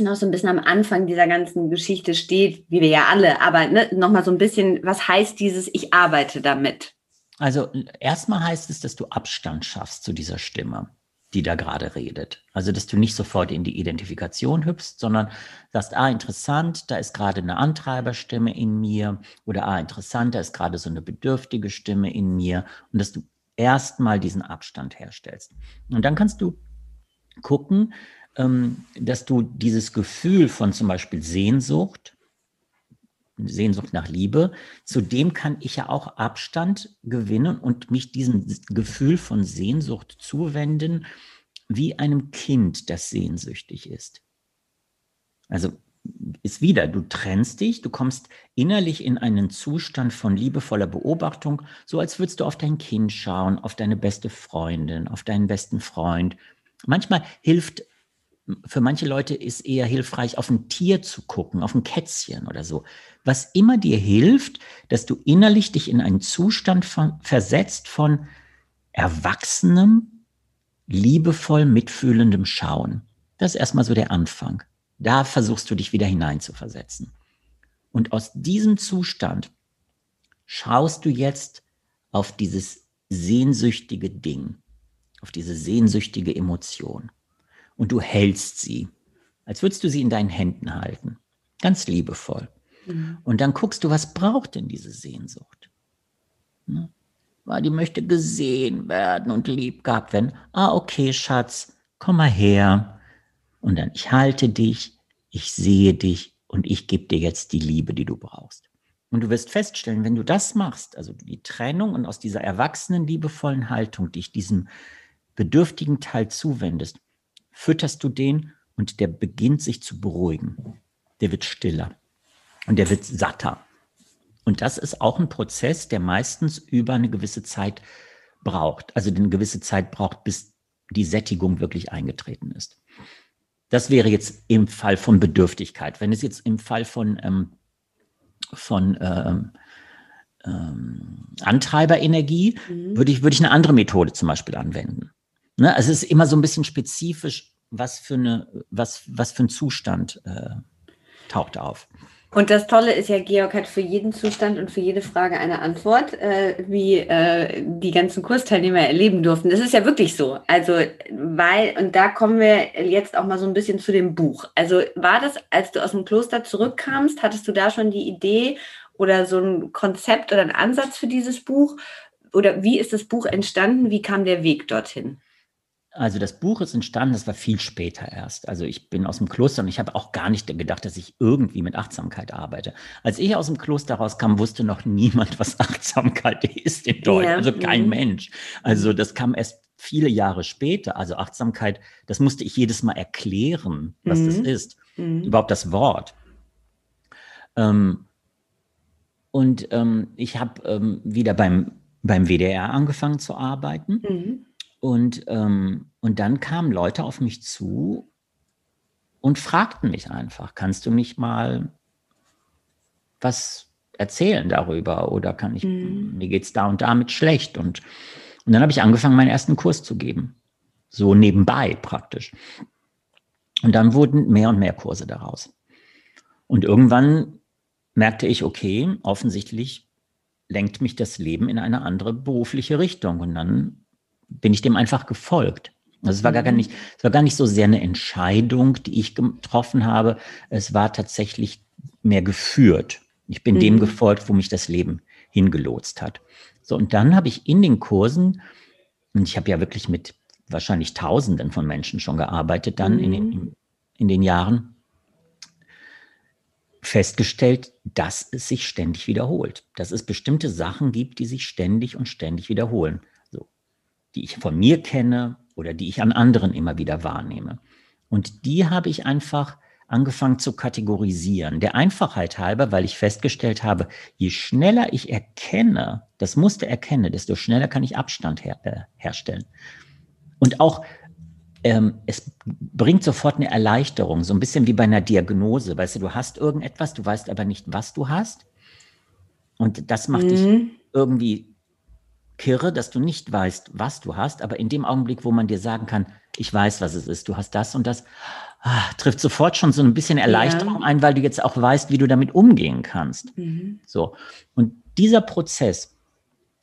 noch so ein bisschen am Anfang dieser ganzen Geschichte steht, wie wir ja alle, aber ne, nochmal so ein bisschen, was heißt dieses, ich arbeite damit? Also erstmal heißt es, dass du Abstand schaffst zu dieser Stimme. die da gerade redet. Also, dass du nicht sofort in die Identifikation hüpfst, sondern sagst, ah, interessant, da ist gerade eine Antreiberstimme in mir oder ah, interessant, da ist gerade so eine bedürftige Stimme in mir und dass du erstmal diesen Abstand herstellst. Und dann kannst du gucken, dass du dieses Gefühl von zum Beispiel Sehnsucht, Sehnsucht nach Liebe, zu dem kann ich ja auch Abstand gewinnen und mich diesem Gefühl von Sehnsucht zuwenden, wie einem Kind, das sehnsüchtig ist. Also ist wieder, du trennst dich, du kommst innerlich in einen Zustand von liebevoller Beobachtung, so als würdest du auf dein Kind schauen, auf deine beste Freundin, auf deinen besten Freund. Manchmal hilft für manche Leute ist eher hilfreich, auf ein Tier zu gucken, auf ein Kätzchen oder so. Was immer dir hilft, dass du innerlich dich in einen Zustand von, versetzt von erwachsenem, liebevoll mitfühlendem Schauen. Das ist erstmal so der Anfang. Da versuchst du dich wieder hineinzuversetzen. Und aus diesem Zustand schaust du jetzt auf dieses sehnsüchtige Ding, auf diese sehnsüchtige Emotion und du hältst sie, als würdest du sie in deinen Händen halten. Ganz liebevoll. Mhm. Und dann guckst du, was braucht denn diese Sehnsucht? Ne? Weil die möchte gesehen werden und lieb gehabt werden. Ah, okay, Schatz, komm mal her. Und dann, ich halte dich, ich sehe dich und ich gebe dir jetzt die Liebe, die du brauchst. Und du wirst feststellen, wenn du das machst, also die Trennung und aus dieser erwachsenen, liebevollen Haltung dich diesem bedürftigen Teil zuwendest, fütterst du den und der beginnt sich zu beruhigen. Der wird stiller und der wird satter. Und das ist auch ein Prozess, der meistens über eine gewisse Zeit braucht. Also eine gewisse Zeit braucht, bis die Sättigung wirklich eingetreten ist. Das wäre jetzt im Fall von Bedürftigkeit. Wenn es jetzt im Fall von, ähm, von ähm, ähm, Antreiberenergie, mhm. würde ich, würde ich eine andere Methode zum Beispiel anwenden. Ne? Also es ist immer so ein bisschen spezifisch, was für, eine, was, was für ein Zustand äh, taucht auf. Und das Tolle ist ja, Georg hat für jeden Zustand und für jede Frage eine Antwort, äh, wie äh, die ganzen Kursteilnehmer erleben durften. Das ist ja wirklich so. Also, weil, und da kommen wir jetzt auch mal so ein bisschen zu dem Buch. Also, war das, als du aus dem Kloster zurückkamst, hattest du da schon die Idee oder so ein Konzept oder einen Ansatz für dieses Buch? Oder wie ist das Buch entstanden? Wie kam der Weg dorthin? Also das Buch ist entstanden, das war viel später erst. Also ich bin aus dem Kloster und ich habe auch gar nicht gedacht, dass ich irgendwie mit Achtsamkeit arbeite. Als ich aus dem Kloster rauskam, wusste noch niemand, was Achtsamkeit ist in Deutschland. Ja. Also kein mhm. Mensch. Also das kam erst viele Jahre später. Also Achtsamkeit, das musste ich jedes Mal erklären, was mhm. das ist. Mhm. Überhaupt das Wort. Ähm, und ähm, ich habe ähm, wieder beim, beim WDR angefangen zu arbeiten. Mhm. Und, ähm, und dann kamen Leute auf mich zu und fragten mich einfach, kannst du mich mal was erzählen darüber oder kann ich, mhm. mir geht's da und damit schlecht. Und, und dann habe ich angefangen, meinen ersten Kurs zu geben. So nebenbei praktisch. Und dann wurden mehr und mehr Kurse daraus. Und irgendwann merkte ich, okay, offensichtlich lenkt mich das Leben in eine andere berufliche Richtung. Und dann bin ich dem einfach gefolgt. Also es war gar mhm. nicht, es war gar nicht so sehr eine Entscheidung, die ich getroffen habe. Es war tatsächlich mehr geführt. Ich bin mhm. dem gefolgt, wo mich das Leben hingelotst hat. So, und dann habe ich in den Kursen, und ich habe ja wirklich mit wahrscheinlich Tausenden von Menschen schon gearbeitet, dann mhm. in, den, in den Jahren, festgestellt, dass es sich ständig wiederholt. Dass es bestimmte Sachen gibt, die sich ständig und ständig wiederholen die ich von mir kenne oder die ich an anderen immer wieder wahrnehme. Und die habe ich einfach angefangen zu kategorisieren. Der Einfachheit halber, weil ich festgestellt habe, je schneller ich erkenne, das Muster erkenne, desto schneller kann ich Abstand her, äh, herstellen. Und auch ähm, es bringt sofort eine Erleichterung, so ein bisschen wie bei einer Diagnose. Weißt du, du hast irgendetwas, du weißt aber nicht, was du hast. Und das macht mhm. dich irgendwie kirre, dass du nicht weißt, was du hast, aber in dem Augenblick, wo man dir sagen kann, ich weiß, was es ist, du hast das und das, ah, trifft sofort schon so ein bisschen Erleichterung ja. ein, weil du jetzt auch weißt, wie du damit umgehen kannst. Mhm. So. Und dieser Prozess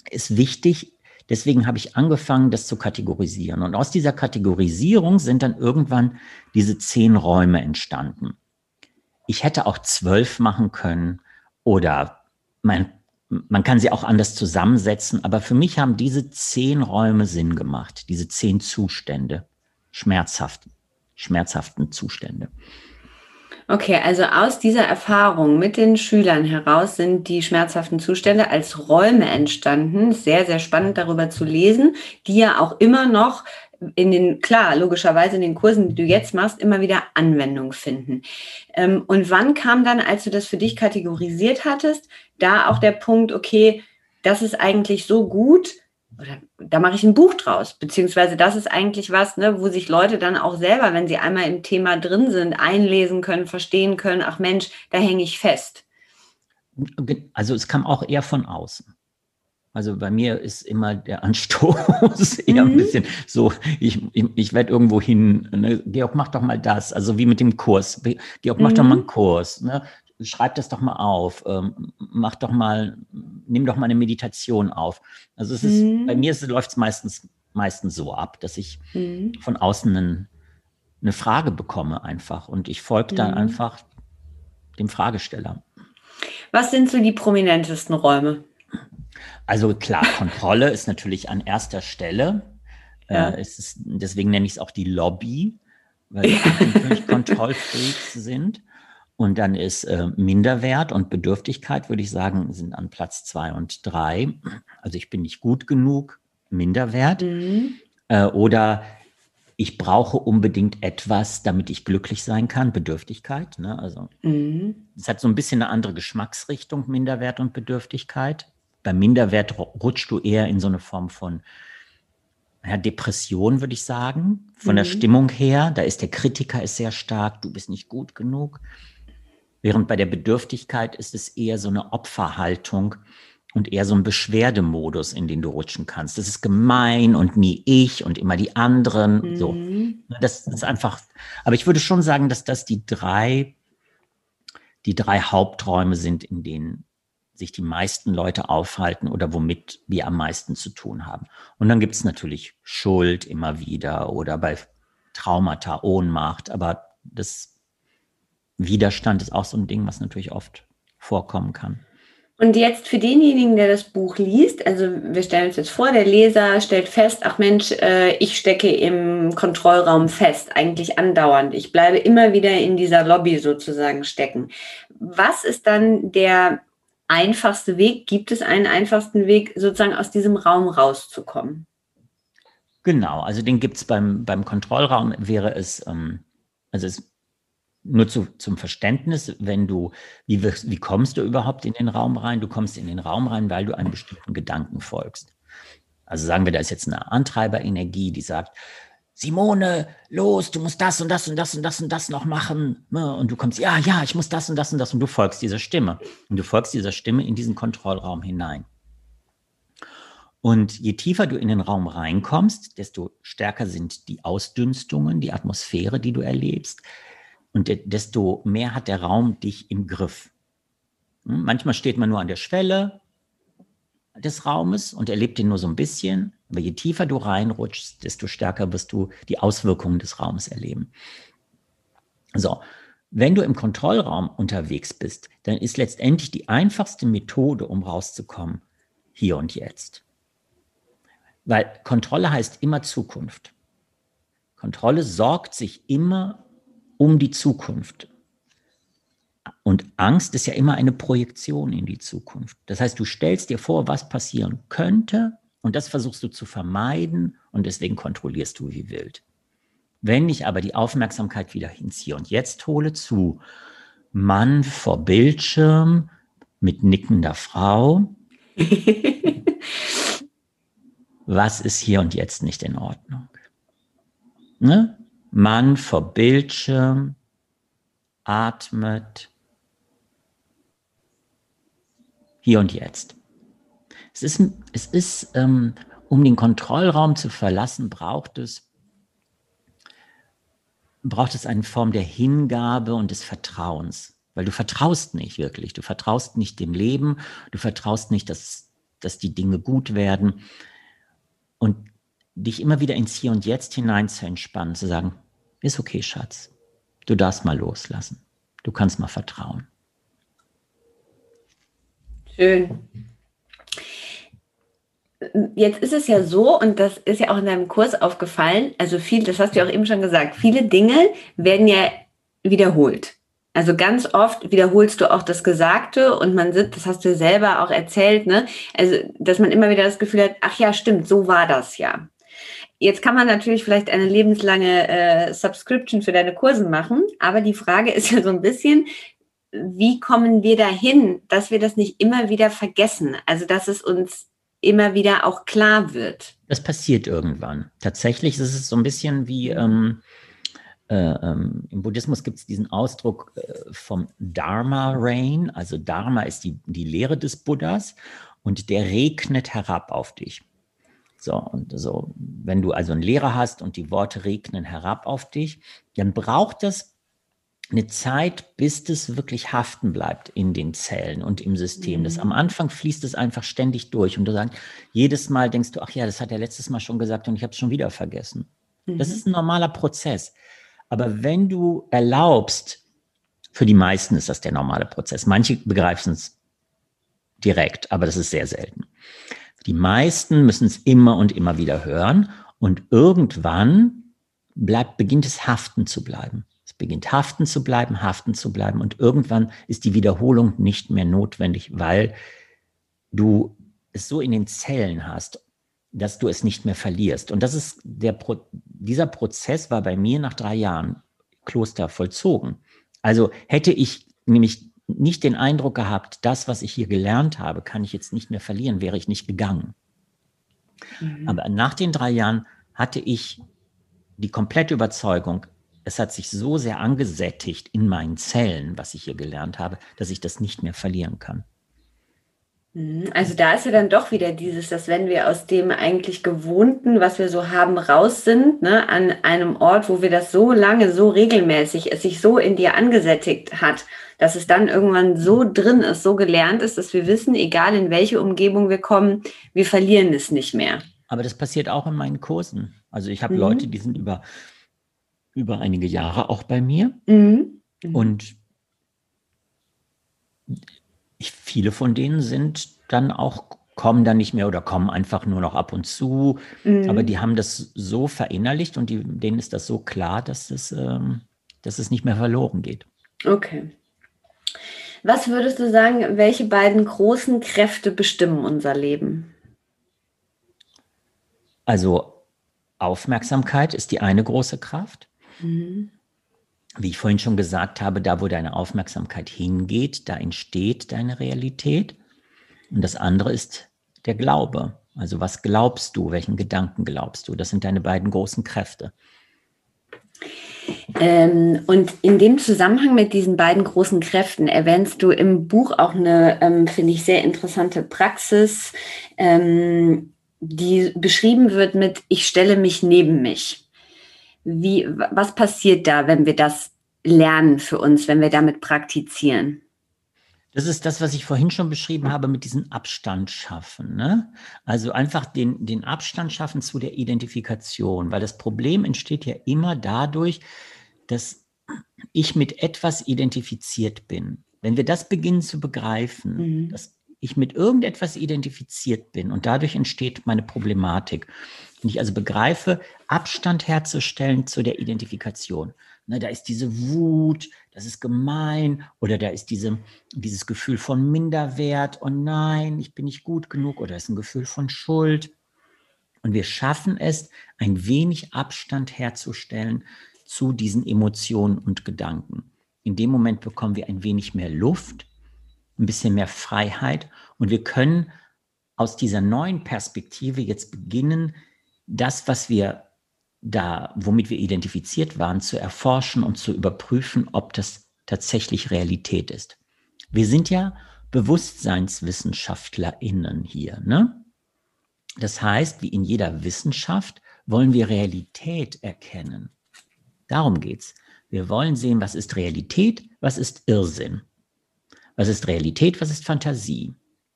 ist wichtig, deswegen habe ich angefangen, das zu kategorisieren. Und aus dieser Kategorisierung sind dann irgendwann diese zehn Räume entstanden. Ich hätte auch zwölf machen können oder mein, man kann sie auch anders zusammensetzen, aber für mich haben diese zehn Räume Sinn gemacht, diese zehn Zustände, schmerzhaften, schmerzhaften Zustände. Okay, also aus dieser Erfahrung mit den Schülern heraus sind die schmerzhaften Zustände als Räume entstanden. Sehr, sehr spannend darüber zu lesen, die ja auch immer noch in den, klar, logischerweise in den Kursen, die du jetzt machst, immer wieder Anwendung finden. Ähm, und wann kam dann, als du das für dich kategorisiert hattest, da auch der Punkt, okay, das ist eigentlich so gut, oder da mache ich ein Buch draus, beziehungsweise das ist eigentlich was, ne, wo sich Leute dann auch selber, wenn sie einmal im Thema drin sind, einlesen können, verstehen können, ach Mensch, da hänge ich fest. Also es kam auch eher von außen. Also bei mir ist immer der Anstoß eher mhm. ein bisschen so, ich, ich, ich werde irgendwo hin, ne? Georg, mach doch mal das, also wie mit dem Kurs. Georg, mach mhm. doch mal einen Kurs. Ne? Schreib das doch mal auf, ähm, mach doch mal, nimm doch mal eine Meditation auf. Also es ist, mhm. bei mir läuft es meistens, meistens so ab, dass ich mhm. von außen einen, eine Frage bekomme einfach und ich folge dann mhm. einfach dem Fragesteller. Was sind so die prominentesten Räume? Also klar, Kontrolle ist natürlich an erster Stelle. Ja. Äh, ist, deswegen nenne ich es auch die Lobby, weil ja. natürlich Kontrollfreaks sind. Und dann ist äh, Minderwert und Bedürftigkeit, würde ich sagen, sind an Platz zwei und drei. Also ich bin nicht gut genug, Minderwert. Mhm. Äh, oder ich brauche unbedingt etwas, damit ich glücklich sein kann, Bedürftigkeit. Ne? Also mhm. es hat so ein bisschen eine andere Geschmacksrichtung, Minderwert und Bedürftigkeit. Beim Minderwert rutschst du eher in so eine Form von ja, Depression, würde ich sagen, von mhm. der Stimmung her. Da ist der Kritiker ist sehr stark, du bist nicht gut genug. Während bei der Bedürftigkeit ist es eher so eine Opferhaltung und eher so ein Beschwerdemodus, in den du rutschen kannst. Das ist gemein und nie ich und immer die anderen. Mhm. So. Das ist einfach, aber ich würde schon sagen, dass das die drei, die drei Haupträume sind, in denen sich die meisten Leute aufhalten oder womit wir am meisten zu tun haben. Und dann gibt es natürlich Schuld immer wieder oder bei Traumata, Ohnmacht, aber das Widerstand ist auch so ein Ding, was natürlich oft vorkommen kann. Und jetzt für denjenigen, der das Buch liest, also wir stellen uns jetzt vor, der Leser stellt fest, ach Mensch, äh, ich stecke im Kontrollraum fest, eigentlich andauernd. Ich bleibe immer wieder in dieser Lobby sozusagen stecken. Was ist dann der einfachste Weg? Gibt es einen einfachsten Weg, sozusagen aus diesem Raum rauszukommen? Genau, also den gibt es beim, beim Kontrollraum, wäre es, ähm, also es nur zu, zum Verständnis, wenn du, wie, wie kommst du überhaupt in den Raum rein? Du kommst in den Raum rein, weil du einem bestimmten Gedanken folgst. Also sagen wir, da ist jetzt eine Antreiberenergie, die sagt, Simone, los, du musst das und das und das und das und das noch machen. Ne? Und du kommst, ja, ja, ich muss das und das und das und du folgst dieser Stimme. Und du folgst dieser Stimme in diesen Kontrollraum hinein. Und je tiefer du in den Raum reinkommst, desto stärker sind die Ausdünstungen, die Atmosphäre, die du erlebst, und desto mehr hat der Raum dich im Griff. Hm, manchmal steht man nur an der Schwelle des Raumes und erlebt ihn nur so ein bisschen. Aber je tiefer du reinrutschst, desto stärker wirst du die Auswirkungen des Raumes erleben. So, wenn du im Kontrollraum unterwegs bist, dann ist letztendlich die einfachste Methode, um rauszukommen, hier und jetzt. Weil Kontrolle heißt immer Zukunft. Kontrolle sorgt sich immer um die Zukunft. Und Angst ist ja immer eine Projektion in die Zukunft. Das heißt, du stellst dir vor, was passieren könnte und das versuchst du zu vermeiden und deswegen kontrollierst du wie wild. Wenn ich aber die Aufmerksamkeit wieder hinziehe und jetzt hole zu, Mann vor Bildschirm mit nickender Frau, was ist hier und jetzt nicht in Ordnung? Ne? Mann vor Bildschirm atmet hier und jetzt. Es ist, es ist ähm, um den Kontrollraum zu verlassen, braucht es, braucht es eine Form der Hingabe und des Vertrauens. Weil du vertraust nicht wirklich. Du vertraust nicht dem Leben. Du vertraust nicht, dass, dass die Dinge gut werden. und dich immer wieder ins Hier und Jetzt hinein zu entspannen, zu sagen, ist okay, Schatz, du darfst mal loslassen, du kannst mal vertrauen. Schön. Jetzt ist es ja so, und das ist ja auch in deinem Kurs aufgefallen, also viel, das hast du ja auch eben schon gesagt, viele Dinge werden ja wiederholt. Also ganz oft wiederholst du auch das Gesagte und man sitzt, das hast du selber auch erzählt, ne? Also, dass man immer wieder das Gefühl hat, ach ja, stimmt, so war das ja. Jetzt kann man natürlich vielleicht eine lebenslange äh, Subscription für deine Kurse machen, aber die Frage ist ja so ein bisschen, wie kommen wir dahin, dass wir das nicht immer wieder vergessen? Also, dass es uns immer wieder auch klar wird. Das passiert irgendwann. Tatsächlich ist es so ein bisschen wie ähm, äh, ähm, im Buddhismus gibt es diesen Ausdruck äh, vom Dharma Rain. Also Dharma ist die, die Lehre des Buddhas und der regnet herab auf dich. So, und so, wenn du also einen Lehrer hast und die Worte regnen herab auf dich, dann braucht es eine Zeit, bis das wirklich haften bleibt in den Zellen und im System. Mhm. Das am Anfang fließt es einfach ständig durch und du sagst, jedes Mal denkst du, ach ja, das hat er letztes Mal schon gesagt und ich habe es schon wieder vergessen. Mhm. Das ist ein normaler Prozess. Aber wenn du erlaubst, für die meisten ist das der normale Prozess. Manche begreifen es direkt, aber das ist sehr selten. Die meisten müssen es immer und immer wieder hören und irgendwann bleibt, beginnt es haften zu bleiben beginnt haften zu bleiben, haften zu bleiben und irgendwann ist die Wiederholung nicht mehr notwendig, weil du es so in den Zellen hast, dass du es nicht mehr verlierst. Und das ist der Pro dieser Prozess war bei mir nach drei Jahren Kloster vollzogen. Also hätte ich nämlich nicht den Eindruck gehabt, das, was ich hier gelernt habe, kann ich jetzt nicht mehr verlieren, wäre ich nicht gegangen. Mhm. Aber nach den drei Jahren hatte ich die komplette Überzeugung, es hat sich so sehr angesättigt in meinen Zellen, was ich hier gelernt habe, dass ich das nicht mehr verlieren kann. Mhm. Also da ist ja dann doch wieder dieses, dass wenn wir aus dem eigentlich Gewohnten, was wir so haben, raus sind, ne, an einem Ort, wo wir das so lange, so regelmäßig, es sich so in dir angesättigt hat, dass es dann irgendwann so drin ist, so gelernt ist, dass wir wissen, egal in welche Umgebung wir kommen, wir verlieren es nicht mehr. Aber das passiert auch in meinen Kursen. Also ich habe mhm. Leute, die sind über über einige Jahre auch bei mir. Mhm. Mhm. Und ich, viele von denen sind dann auch, kommen dann nicht mehr oder kommen einfach nur noch ab und zu. Mhm. Aber die haben das so verinnerlicht und die, denen ist das so klar, dass es, ähm, dass es nicht mehr verloren geht. Okay. Was würdest du sagen, welche beiden großen Kräfte bestimmen unser Leben? Also Aufmerksamkeit ist die eine große Kraft. Mhm. Wie ich vorhin schon gesagt habe, da wo deine Aufmerksamkeit hingeht, da entsteht deine Realität. Und das andere ist der Glaube. Also was glaubst du, welchen Gedanken glaubst du? Das sind deine beiden großen Kräfte. Ähm, und in dem Zusammenhang mit diesen beiden großen Kräften erwähnst du im Buch auch eine, ähm, finde ich, sehr interessante Praxis, ähm, die beschrieben wird mit Ich stelle mich neben mich. Wie, was passiert da, wenn wir das lernen für uns, wenn wir damit praktizieren? Das ist das, was ich vorhin schon beschrieben habe mit diesem Abstand schaffen. Ne? Also einfach den, den Abstand schaffen zu der Identifikation, weil das Problem entsteht ja immer dadurch, dass ich mit etwas identifiziert bin. Wenn wir das beginnen zu begreifen, mhm. dass ich mit irgendetwas identifiziert bin und dadurch entsteht meine Problematik. Wenn ich also begreife, Abstand herzustellen zu der Identifikation. Ne, da ist diese Wut, das ist gemein, oder da ist diese, dieses Gefühl von Minderwert, oh nein, ich bin nicht gut genug, oder ist ein Gefühl von Schuld. Und wir schaffen es, ein wenig Abstand herzustellen zu diesen Emotionen und Gedanken. In dem Moment bekommen wir ein wenig mehr Luft, ein bisschen mehr Freiheit und wir können aus dieser neuen Perspektive jetzt beginnen, das, was wir da, womit wir identifiziert waren, zu erforschen und zu überprüfen, ob das tatsächlich Realität ist. Wir sind ja BewusstseinswissenschaftlerInnen hier, ne? Das heißt, wie in jeder Wissenschaft wollen wir Realität erkennen. Darum geht's. Wir wollen sehen, was ist Realität, was ist Irrsinn. Was ist Realität, was ist Fantasie?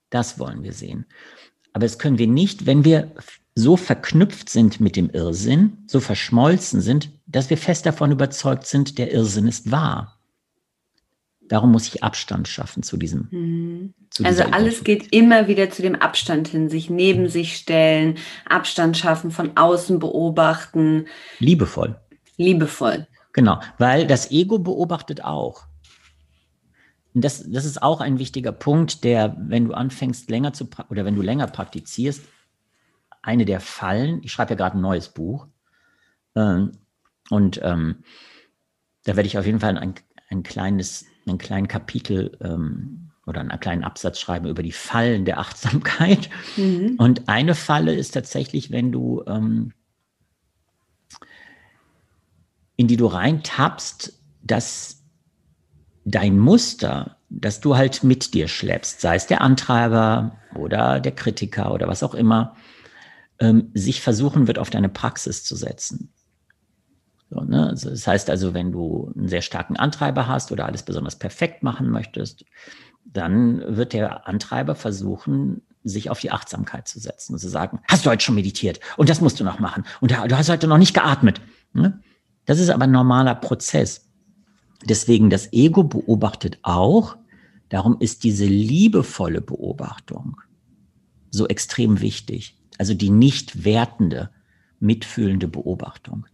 Das wollen wir sehen. Aber das können wir nicht, wenn wir so verknüpft sind mit dem Irrsinn, so verschmolzen sind, dass wir fest davon überzeugt sind, der Irrsinn ist wahr. Darum muss ich Abstand schaffen zu diesem. Mhm. Zu also alles geht immer wieder zu dem Abstand hin, sich neben sich stellen, Abstand schaffen, von außen beobachten. Liebevoll. Liebevoll. Genau, weil das Ego beobachtet auch. Und das, das ist auch ein wichtiger Punkt, der, wenn du anfängst länger zu oder wenn du länger praktizierst, eine der Fallen, ich schreibe ja gerade ein neues Buch, ähm, und ähm, da werde ich auf jeden Fall ein, ein kleines, einen kleinen Kapitel ähm, oder einen kleinen Absatz schreiben über die Fallen der Achtsamkeit. Mhm. Und eine Falle ist tatsächlich, wenn du ähm, in die du reintappst, dass dein Muster, das du halt mit dir schleppst, sei es der Antreiber oder der Kritiker oder was auch immer, ähm, sich versuchen wird, auf deine Praxis zu setzen. So, ne? also das heißt also, wenn du einen sehr starken Antreiber hast oder alles besonders perfekt machen möchtest, dann wird der Antreiber versuchen, sich auf die Achtsamkeit zu setzen und zu sagen, hast du heute schon meditiert und das musst du noch machen und du hast heute noch nicht geatmet. Ne? Das ist aber ein normaler Prozess. Deswegen das Ego beobachtet auch. Darum ist diese liebevolle Beobachtung so extrem wichtig. Also die nicht wertende, mitfühlende Beobachtung.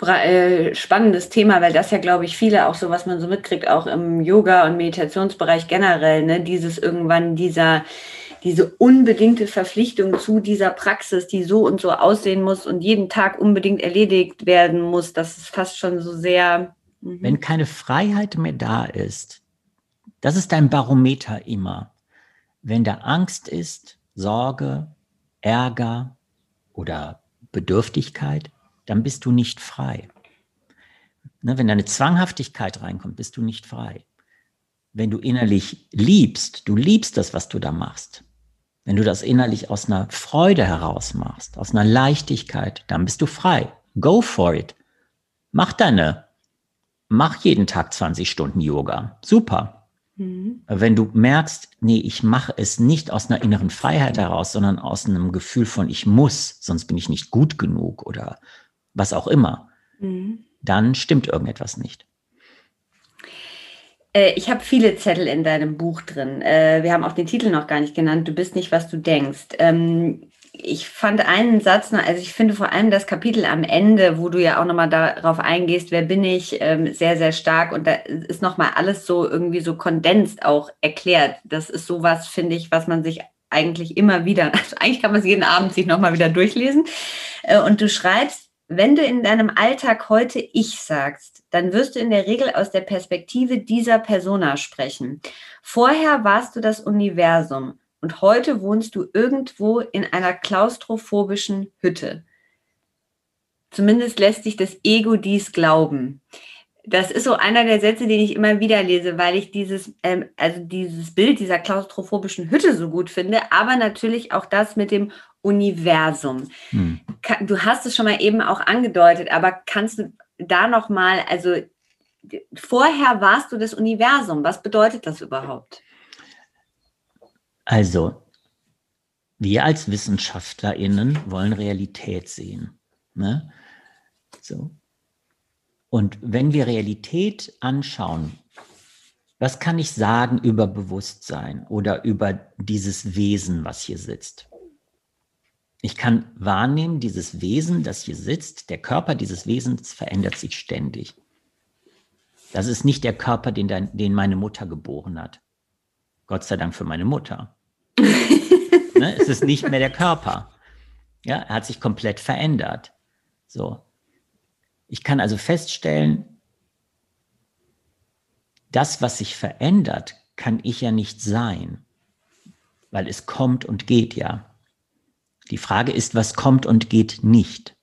Äh, spannendes Thema, weil das ja, glaube ich, viele auch so, was man so mitkriegt, auch im Yoga- und Meditationsbereich generell, ne, dieses irgendwann dieser, diese unbedingte Verpflichtung zu dieser Praxis, die so und so aussehen muss und jeden Tag unbedingt erledigt werden muss, das ist fast schon so sehr. Mhm. Wenn keine Freiheit mehr da ist, das ist dein Barometer immer. Wenn da Angst ist, Sorge, Ärger oder Bedürftigkeit, dann bist du nicht frei. Ne, wenn deine Zwanghaftigkeit reinkommt, bist du nicht frei. Wenn du innerlich liebst, du liebst das, was du da machst, wenn du das innerlich aus einer Freude heraus machst, aus einer Leichtigkeit, dann bist du frei. Go for it. Mach deine, mach jeden Tag 20 Stunden Yoga. Super. Mhm. Wenn du merkst, nee, ich mache es nicht aus einer inneren Freiheit heraus, sondern aus einem Gefühl von ich muss, sonst bin ich nicht gut genug oder was auch immer, mhm. dann stimmt irgendetwas nicht. Äh, ich habe viele Zettel in deinem Buch drin. Äh, wir haben auch den Titel noch gar nicht genannt. Du bist nicht, was du denkst. Ich fand einen Satz also ich finde vor allem das Kapitel am Ende, wo du ja auch nochmal darauf eingehst, wer bin ich, ähm, sehr, sehr stark. Und da ist nochmal alles so irgendwie so kondensiert auch erklärt. Das ist sowas, finde ich, was man sich eigentlich immer wieder, also eigentlich kann man es jeden Abend sich nochmal wieder durchlesen. Äh, und du schreibst, wenn du in deinem Alltag heute ich sagst, dann wirst du in der Regel aus der Perspektive dieser Persona sprechen. Vorher warst du das Universum und heute wohnst du irgendwo in einer klaustrophobischen Hütte. Zumindest lässt sich das Ego dies glauben. Das ist so einer der Sätze, den ich immer wieder lese, weil ich dieses, ähm, also dieses Bild dieser klaustrophobischen Hütte so gut finde, aber natürlich auch das mit dem Universum. Hm. Du hast es schon mal eben auch angedeutet, aber kannst du da noch mal, also vorher warst du das Universum. Was bedeutet das überhaupt? Also, wir als WissenschaftlerInnen wollen Realität sehen. Ne? So. Und wenn wir Realität anschauen, was kann ich sagen über Bewusstsein oder über dieses Wesen, was hier sitzt? Ich kann wahrnehmen, dieses Wesen, das hier sitzt, der Körper dieses Wesens verändert sich ständig. Das ist nicht der Körper, den, den meine Mutter geboren hat. Gott sei Dank für meine Mutter. Ne? Es ist nicht mehr der Körper. Ja, er hat sich komplett verändert. So. Ich kann also feststellen, das, was sich verändert, kann ich ja nicht sein, weil es kommt und geht ja. Die Frage ist, was kommt und geht nicht?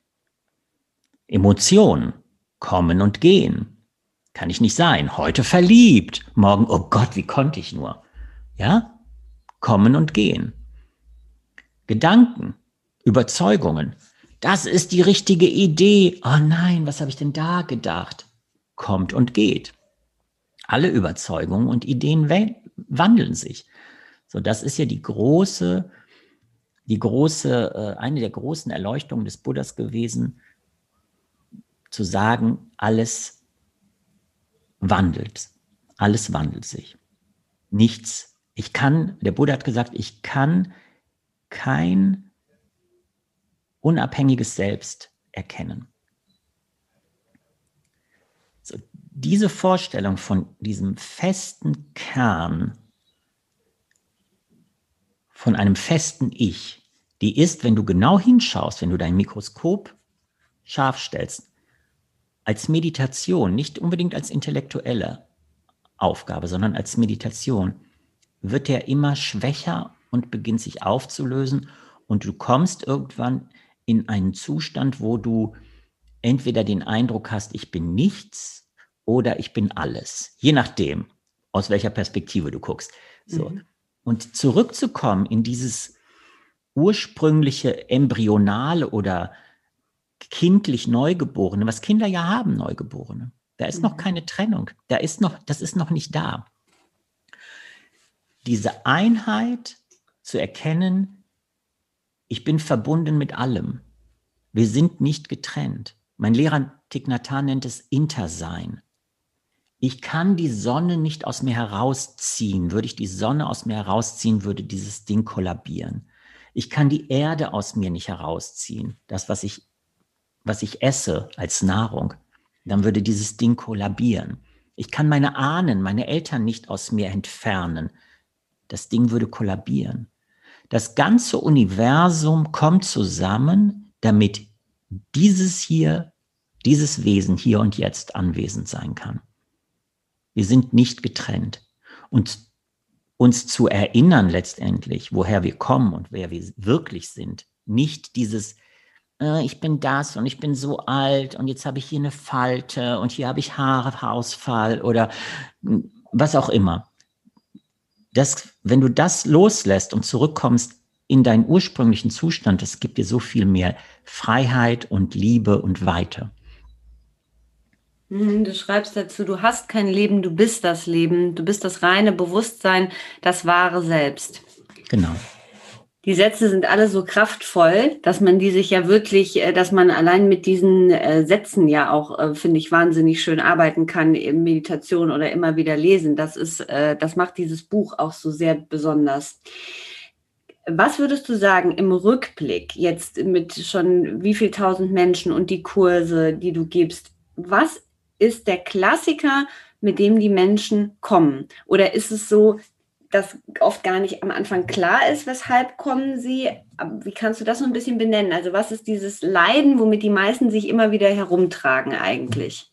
Emotionen kommen und gehen. Kann ich nicht sein. Heute verliebt. Morgen, oh Gott, wie konnte ich nur? Ja? Kommen und gehen. Gedanken, Überzeugungen. Das ist die richtige Idee. Oh nein, was habe ich denn da gedacht? Kommt und geht. Alle Überzeugungen und Ideen wandeln sich. So, das ist ja die große die große, äh, eine der großen Erleuchtungen des Buddhas gewesen, zu sagen, alles wandelt. Alles wandelt sich. Nichts. Ich kann, der Buddha hat gesagt, ich kann kein unabhängiges Selbst erkennen. So, diese Vorstellung von diesem festen Kern, von einem festen Ich, die ist, wenn du genau hinschaust, wenn du dein Mikroskop scharf stellst, als Meditation, nicht unbedingt als intellektuelle Aufgabe, sondern als Meditation, wird er immer schwächer und beginnt sich aufzulösen und du kommst irgendwann in einen Zustand, wo du entweder den Eindruck hast, ich bin nichts oder ich bin alles, je nachdem, aus welcher Perspektive du guckst. So. Mhm. Und zurückzukommen in dieses ursprüngliche embryonale oder kindlich Neugeborene, was Kinder ja haben, Neugeborene. Da ist mhm. noch keine Trennung. Da ist noch, das ist noch nicht da. Diese Einheit zu erkennen, ich bin verbunden mit allem. Wir sind nicht getrennt. Mein Lehrer Thich nennt es Intersein. Ich kann die Sonne nicht aus mir herausziehen. Würde ich die Sonne aus mir herausziehen, würde dieses Ding kollabieren. Ich kann die Erde aus mir nicht herausziehen. Das, was ich was ich esse als Nahrung, dann würde dieses Ding kollabieren. Ich kann meine Ahnen, meine Eltern nicht aus mir entfernen. Das Ding würde kollabieren. Das ganze Universum kommt zusammen, damit dieses hier, dieses Wesen hier und jetzt anwesend sein kann. Wir sind nicht getrennt. Und uns zu erinnern letztendlich, woher wir kommen und wer wir wirklich sind, nicht dieses äh, ich bin das und ich bin so alt und jetzt habe ich hier eine Falte und hier habe ich Haarausfall oder was auch immer. Das, wenn du das loslässt und zurückkommst in deinen ursprünglichen Zustand, das gibt dir so viel mehr Freiheit und Liebe und Weite. Mhm, du schreibst dazu, du hast kein Leben, du bist das Leben, du bist das reine Bewusstsein, das wahre Selbst. Genau die Sätze sind alle so kraftvoll, dass man die sich ja wirklich, äh, dass man allein mit diesen äh, Sätzen ja auch, äh, finde ich, wahnsinnig schön arbeiten kann in Meditation oder immer wieder lesen. Das ist, das macht dieses Buch auch so sehr besonders. Was würdest du sagen im Rückblick jetzt mit schon wie viel tausend Menschen und die Kurse, die du gibst? Was ist der Klassiker, mit dem die Menschen kommen? Oder ist es so, das oft gar nicht am Anfang klar ist, weshalb kommen sie. wie kannst du das so ein bisschen benennen? Also was ist dieses Leiden, womit die meisten sich immer wieder herumtragen eigentlich?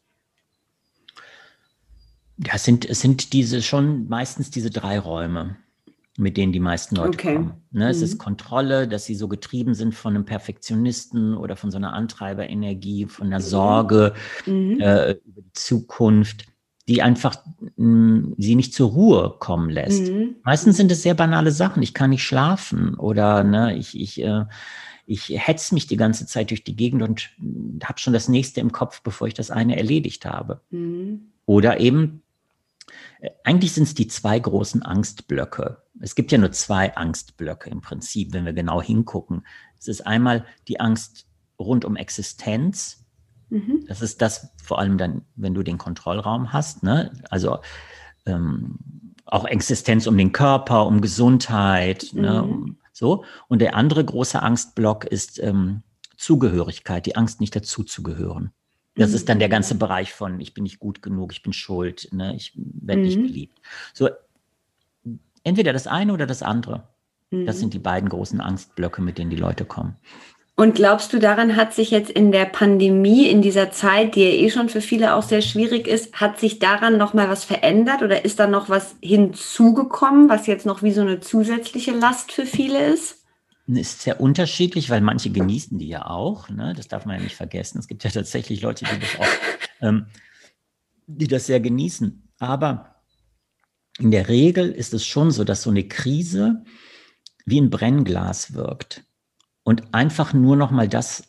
Ja, es sind, es sind diese schon meistens diese drei Räume, mit denen die meisten Leute okay. kommen. Ne, mhm. Es ist Kontrolle, dass sie so getrieben sind von einem Perfektionisten oder von so einer Antreiberenergie, von einer Sorge mhm. äh, über die Zukunft die einfach mh, hm, sie nicht zur Ruhe kommen lässt. Mhm. Meistens sind es sehr banale Sachen. Ich kann nicht schlafen oder ne, ich, ich, äh, ich hetze mich die ganze Zeit durch die Gegend und habe schon das nächste im Kopf, bevor ich das eine erledigt habe. Mhm. Oder eben, äh, eigentlich sind es die zwei großen Angstblöcke. Es gibt ja nur zwei Angstblöcke im Prinzip, wenn wir genau hingucken. Es ist einmal die Angst rund um Existenz, Mhm. Das ist das vor allem dann, wenn du den Kontrollraum hast, ne? Also ähm, auch Existenz um den Körper, um Gesundheit, ne? mhm. ne? Um, so. Und der andere große Angstblock ist ähm, Zugehörigkeit, die Angst nicht dazuzugehören. Das mhm. ist dann der ganze Bereich von, ich bin nicht gut genug, ich bin schuld, ne? ich werde mhm. nicht geliebt. So, entweder das eine oder das andere. Das mhm. sind die beiden großen Angstblöcke, mit denen die Leute kommen. Und glaubst du, daran hat sich jetzt in der Pandemie, in dieser Zeit, die ja eh schon für viele auch sehr schwierig ist, hat sich daran noch mal was verändert oder ist da noch was hinzugekommen, was jetzt noch wie so eine zusätzliche Last für viele ist? Ist sehr unterschiedlich, weil manche genießen die ja auch. Ne? Das darf man ja nicht vergessen. Es gibt ja tatsächlich Leute, die das auch, ähm, die das sehr genießen. Aber in der Regel ist es schon so, dass so eine Krise wie ein Brennglas wirkt und einfach nur noch mal das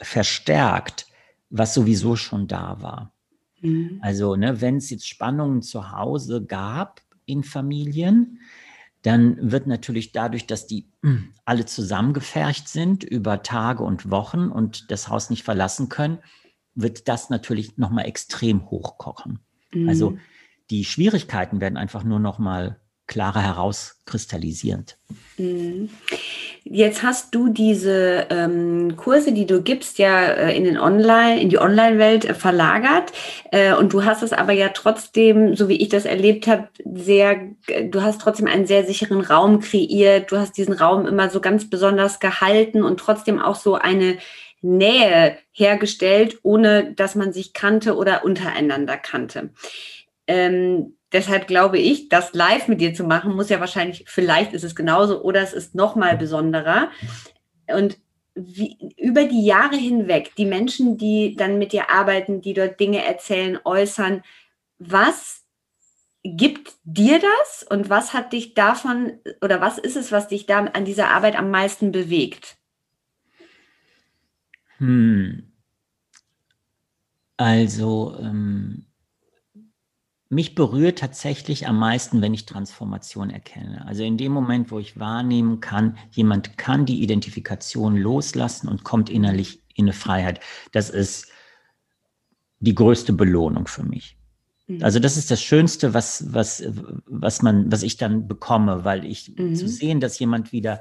verstärkt, was sowieso schon da war. Mhm. Also, ne, wenn es jetzt Spannungen zu Hause gab in Familien, dann wird natürlich dadurch, dass die hm, alle zusammengefercht sind über Tage und Wochen und das Haus nicht verlassen können, wird das natürlich nochmal extrem hochkochen. Mhm. Also die Schwierigkeiten werden einfach nur nochmal klarer herauskristallisierend. Mhm. Jetzt hast du diese ähm, Kurse, die du gibst, ja äh, in den Online, in die Online-Welt äh, verlagert. Äh, und du hast es aber ja trotzdem, so wie ich das erlebt habe, sehr, du hast trotzdem einen sehr sicheren Raum kreiert. Du hast diesen Raum immer so ganz besonders gehalten und trotzdem auch so eine Nähe hergestellt, ohne dass man sich kannte oder untereinander kannte. Ähm, deshalb glaube ich, das live mit dir zu machen, muss ja wahrscheinlich, vielleicht ist es genauso oder es ist noch mal besonderer. Und wie, über die Jahre hinweg, die Menschen, die dann mit dir arbeiten, die dort Dinge erzählen, äußern, was gibt dir das und was hat dich davon oder was ist es, was dich da an dieser Arbeit am meisten bewegt? Hm. Also, ähm, mich berührt tatsächlich am meisten, wenn ich Transformation erkenne. Also in dem Moment, wo ich wahrnehmen kann, jemand kann die Identifikation loslassen und kommt innerlich in eine Freiheit. Das ist die größte Belohnung für mich. Mhm. Also das ist das Schönste, was, was, was man, was ich dann bekomme, weil ich mhm. zu sehen, dass jemand wieder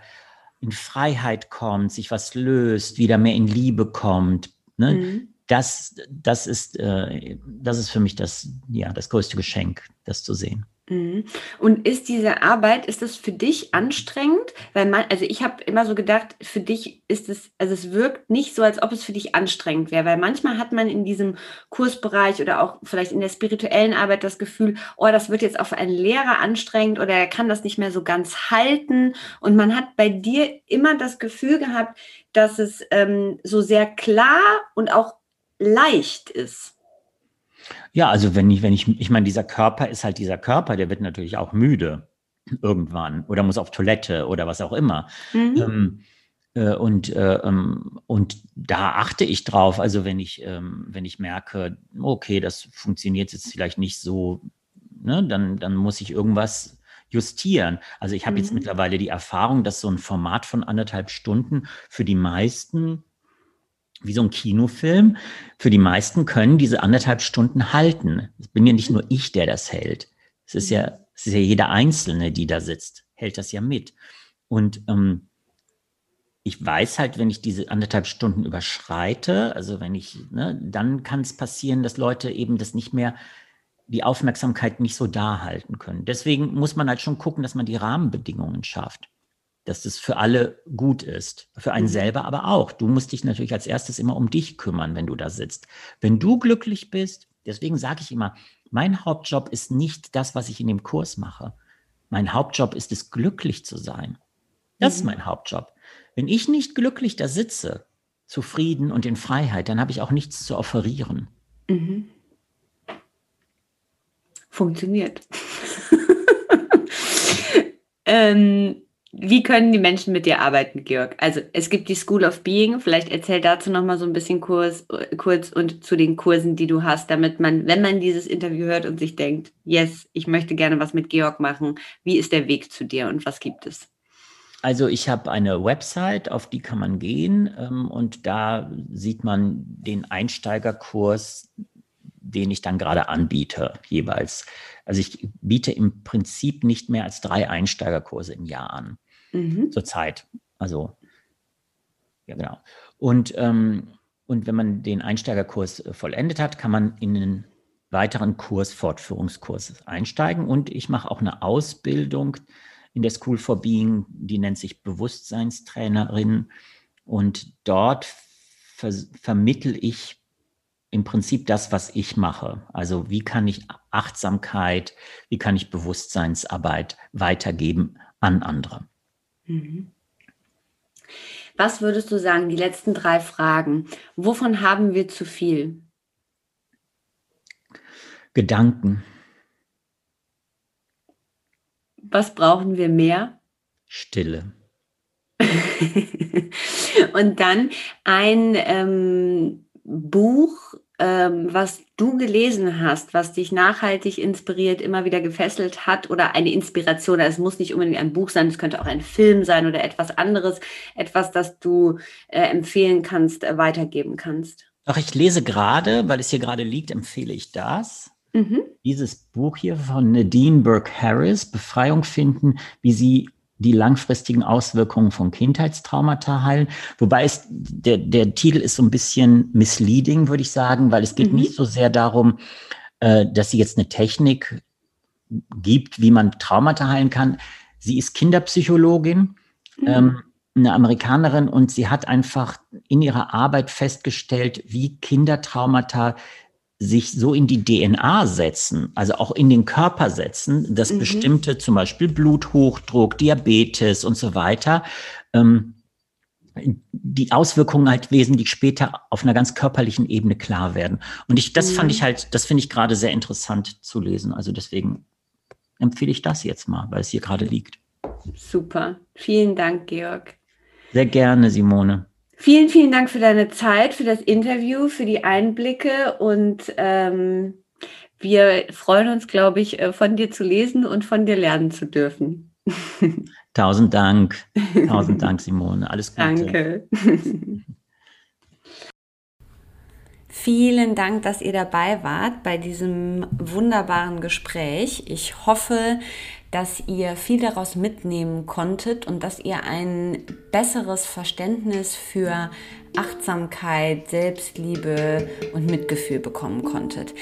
in Freiheit kommt, sich was löst, wieder mehr in Liebe kommt. Ne? Mhm. Das, das, ist, äh, das ist für mich das, ja, das größte Geschenk, das zu sehen. Mhm. Und ist diese Arbeit, ist das für dich anstrengend? Weil man, also ich habe immer so gedacht, für dich ist es, also es wirkt nicht so, als ob es für dich anstrengend wäre, weil manchmal hat man in diesem Kursbereich oder auch vielleicht in der spirituellen Arbeit das Gefühl, oh, das wird jetzt auf einen Lehrer anstrengend oder er kann das nicht mehr so ganz halten. Und man hat bei dir immer das Gefühl gehabt, dass es ähm, so sehr klar und auch leicht ist. Ja, also wenn ich, wenn ich, ich meine, dieser Körper ist halt dieser Körper, der wird natürlich auch müde irgendwann oder muss auf Toilette oder was auch immer. Mhm. Ähm, äh, und, äh, ähm, und da achte ich drauf. Also wenn ich, ähm, wenn ich merke, okay, das funktioniert jetzt vielleicht nicht so, ne, dann, dann muss ich irgendwas justieren. Also ich habe mhm. jetzt mittlerweile die Erfahrung, dass so ein Format von anderthalb Stunden für die meisten wie so ein Kinofilm. Für die meisten können diese anderthalb Stunden halten. Es bin ja nicht nur ich, der das hält. Es ist ja, es ist ja jeder Einzelne, die da sitzt, hält das ja mit. Und ähm, ich weiß halt, wenn ich diese anderthalb Stunden überschreite, also wenn ich, ne, dann kann es passieren, dass Leute eben das nicht mehr, die Aufmerksamkeit nicht so da halten können. Deswegen muss man halt schon gucken, dass man die Rahmenbedingungen schafft dass das für alle gut ist. Für einen mhm. selber aber auch. Du musst dich natürlich als erstes immer um dich kümmern, wenn du da sitzt. Wenn du glücklich bist, deswegen sage ich immer, mein Hauptjob ist nicht das, was ich in dem Kurs mache. Mein Hauptjob ist es, glücklich zu sein. Das mhm. ist mein Hauptjob. Wenn ich nicht glücklich da sitze, zufrieden und in Freiheit, dann habe ich auch nichts zu offerieren. Mhm. Funktioniert. ähm, wie können die Menschen mit dir arbeiten, Georg? Also es gibt die School of Being. Vielleicht erzähl dazu noch mal so ein bisschen Kurs, kurz und zu den Kursen, die du hast, damit man, wenn man dieses Interview hört und sich denkt, yes, ich möchte gerne was mit Georg machen. Wie ist der Weg zu dir und was gibt es? Also ich habe eine Website, auf die kann man gehen ähm, und da sieht man den Einsteigerkurs, den ich dann gerade anbiete, jeweils. Also ich biete im Prinzip nicht mehr als drei Einsteigerkurse im Jahr an. Mhm. Zurzeit. Also, ja, genau. Und, ähm, und wenn man den Einsteigerkurs äh, vollendet hat, kann man in einen weiteren Kurs, Fortführungskurs einsteigen. Und ich mache auch eine Ausbildung in der School for Being, die nennt sich Bewusstseinstrainerin. Und dort ver vermittel ich im Prinzip das, was ich mache. Also wie kann ich Achtsamkeit, wie kann ich Bewusstseinsarbeit weitergeben an andere. Mhm. Was würdest du sagen, die letzten drei Fragen? Wovon haben wir zu viel? Gedanken. Was brauchen wir mehr? Stille. Und dann ein ähm, Buch, ähm, was du gelesen hast, was dich nachhaltig inspiriert, immer wieder gefesselt hat oder eine Inspiration? Also es muss nicht unbedingt ein Buch sein, es könnte auch ein Film sein oder etwas anderes, etwas, das du äh, empfehlen kannst, äh, weitergeben kannst. Doch, ich lese gerade, weil es hier gerade liegt, empfehle ich das. Mhm. Dieses Buch hier von Nadine Burke Harris, Befreiung finden, wie sie die langfristigen Auswirkungen von Kindheitstraumata heilen. Wobei es, der, der Titel ist so ein bisschen misleading, würde ich sagen, weil es geht mhm. nicht so sehr darum, äh, dass sie jetzt eine Technik gibt, wie man Traumata heilen kann. Sie ist Kinderpsychologin, mhm. ähm, eine Amerikanerin, und sie hat einfach in ihrer Arbeit festgestellt, wie Kindertraumata sich so in die DNA setzen, also auch in den Körper setzen, dass mhm. bestimmte zum Beispiel Bluthochdruck, Diabetes und so weiter, ähm, die Auswirkungen halt wesentlich später auf einer ganz körperlichen Ebene klar werden. Und ich, das mhm. fand ich halt, das finde ich gerade sehr interessant zu lesen. Also deswegen empfehle ich das jetzt mal, weil es hier gerade liegt. Super. Vielen Dank, Georg. Sehr gerne, Simone. Vielen, vielen Dank für deine Zeit, für das Interview, für die Einblicke und ähm, wir freuen uns, glaube ich, äh, von dir zu lesen und von dir lernen zu dürfen. Tausend Dank. Tausend Dank, Simone. Alles Gute. Danke. Vielen Dank, dass ihr dabei wart bei diesem wunderbaren Gespräch. Ich hoffe, dass ihr viel daraus mitnehmen konntet und dass ihr ein besseres Verständnis für Achtsamkeit, Selbstliebe und Mitgefühl bekommen konntet.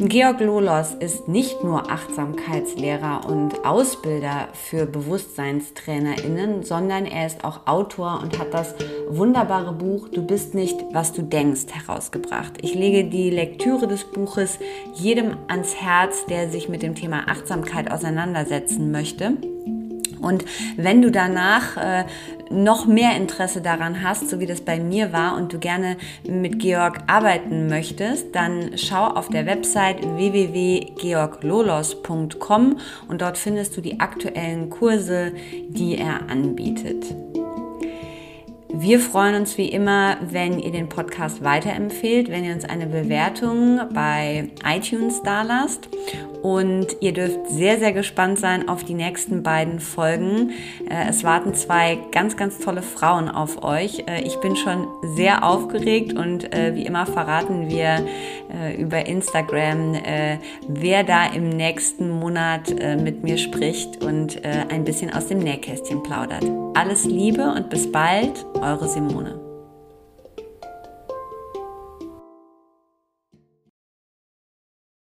Georg Lolos ist nicht nur Achtsamkeitslehrer und Ausbilder für BewusstseinstrainerInnen, sondern er ist auch Autor und hat das wunderbare Buch Du bist nicht, was du denkst herausgebracht. Ich lege die Lektüre des Buches jedem ans Herz, der sich mit dem Thema Achtsamkeit auseinandersetzen möchte. Und wenn du danach äh, noch mehr Interesse daran hast, so wie das bei mir war und du gerne mit Georg arbeiten möchtest, dann schau auf der Website www.georglolos.com und dort findest du die aktuellen Kurse, die er anbietet. Wir freuen uns wie immer, wenn ihr den Podcast weiterempfehlt, wenn ihr uns eine Bewertung bei iTunes dalasst. Und ihr dürft sehr, sehr gespannt sein auf die nächsten beiden Folgen. Äh, es warten zwei ganz, ganz tolle Frauen auf euch. Äh, ich bin schon sehr aufgeregt und äh, wie immer verraten wir über Instagram, wer da im nächsten Monat mit mir spricht und ein bisschen aus dem Nähkästchen plaudert. Alles Liebe und bis bald, eure Simone.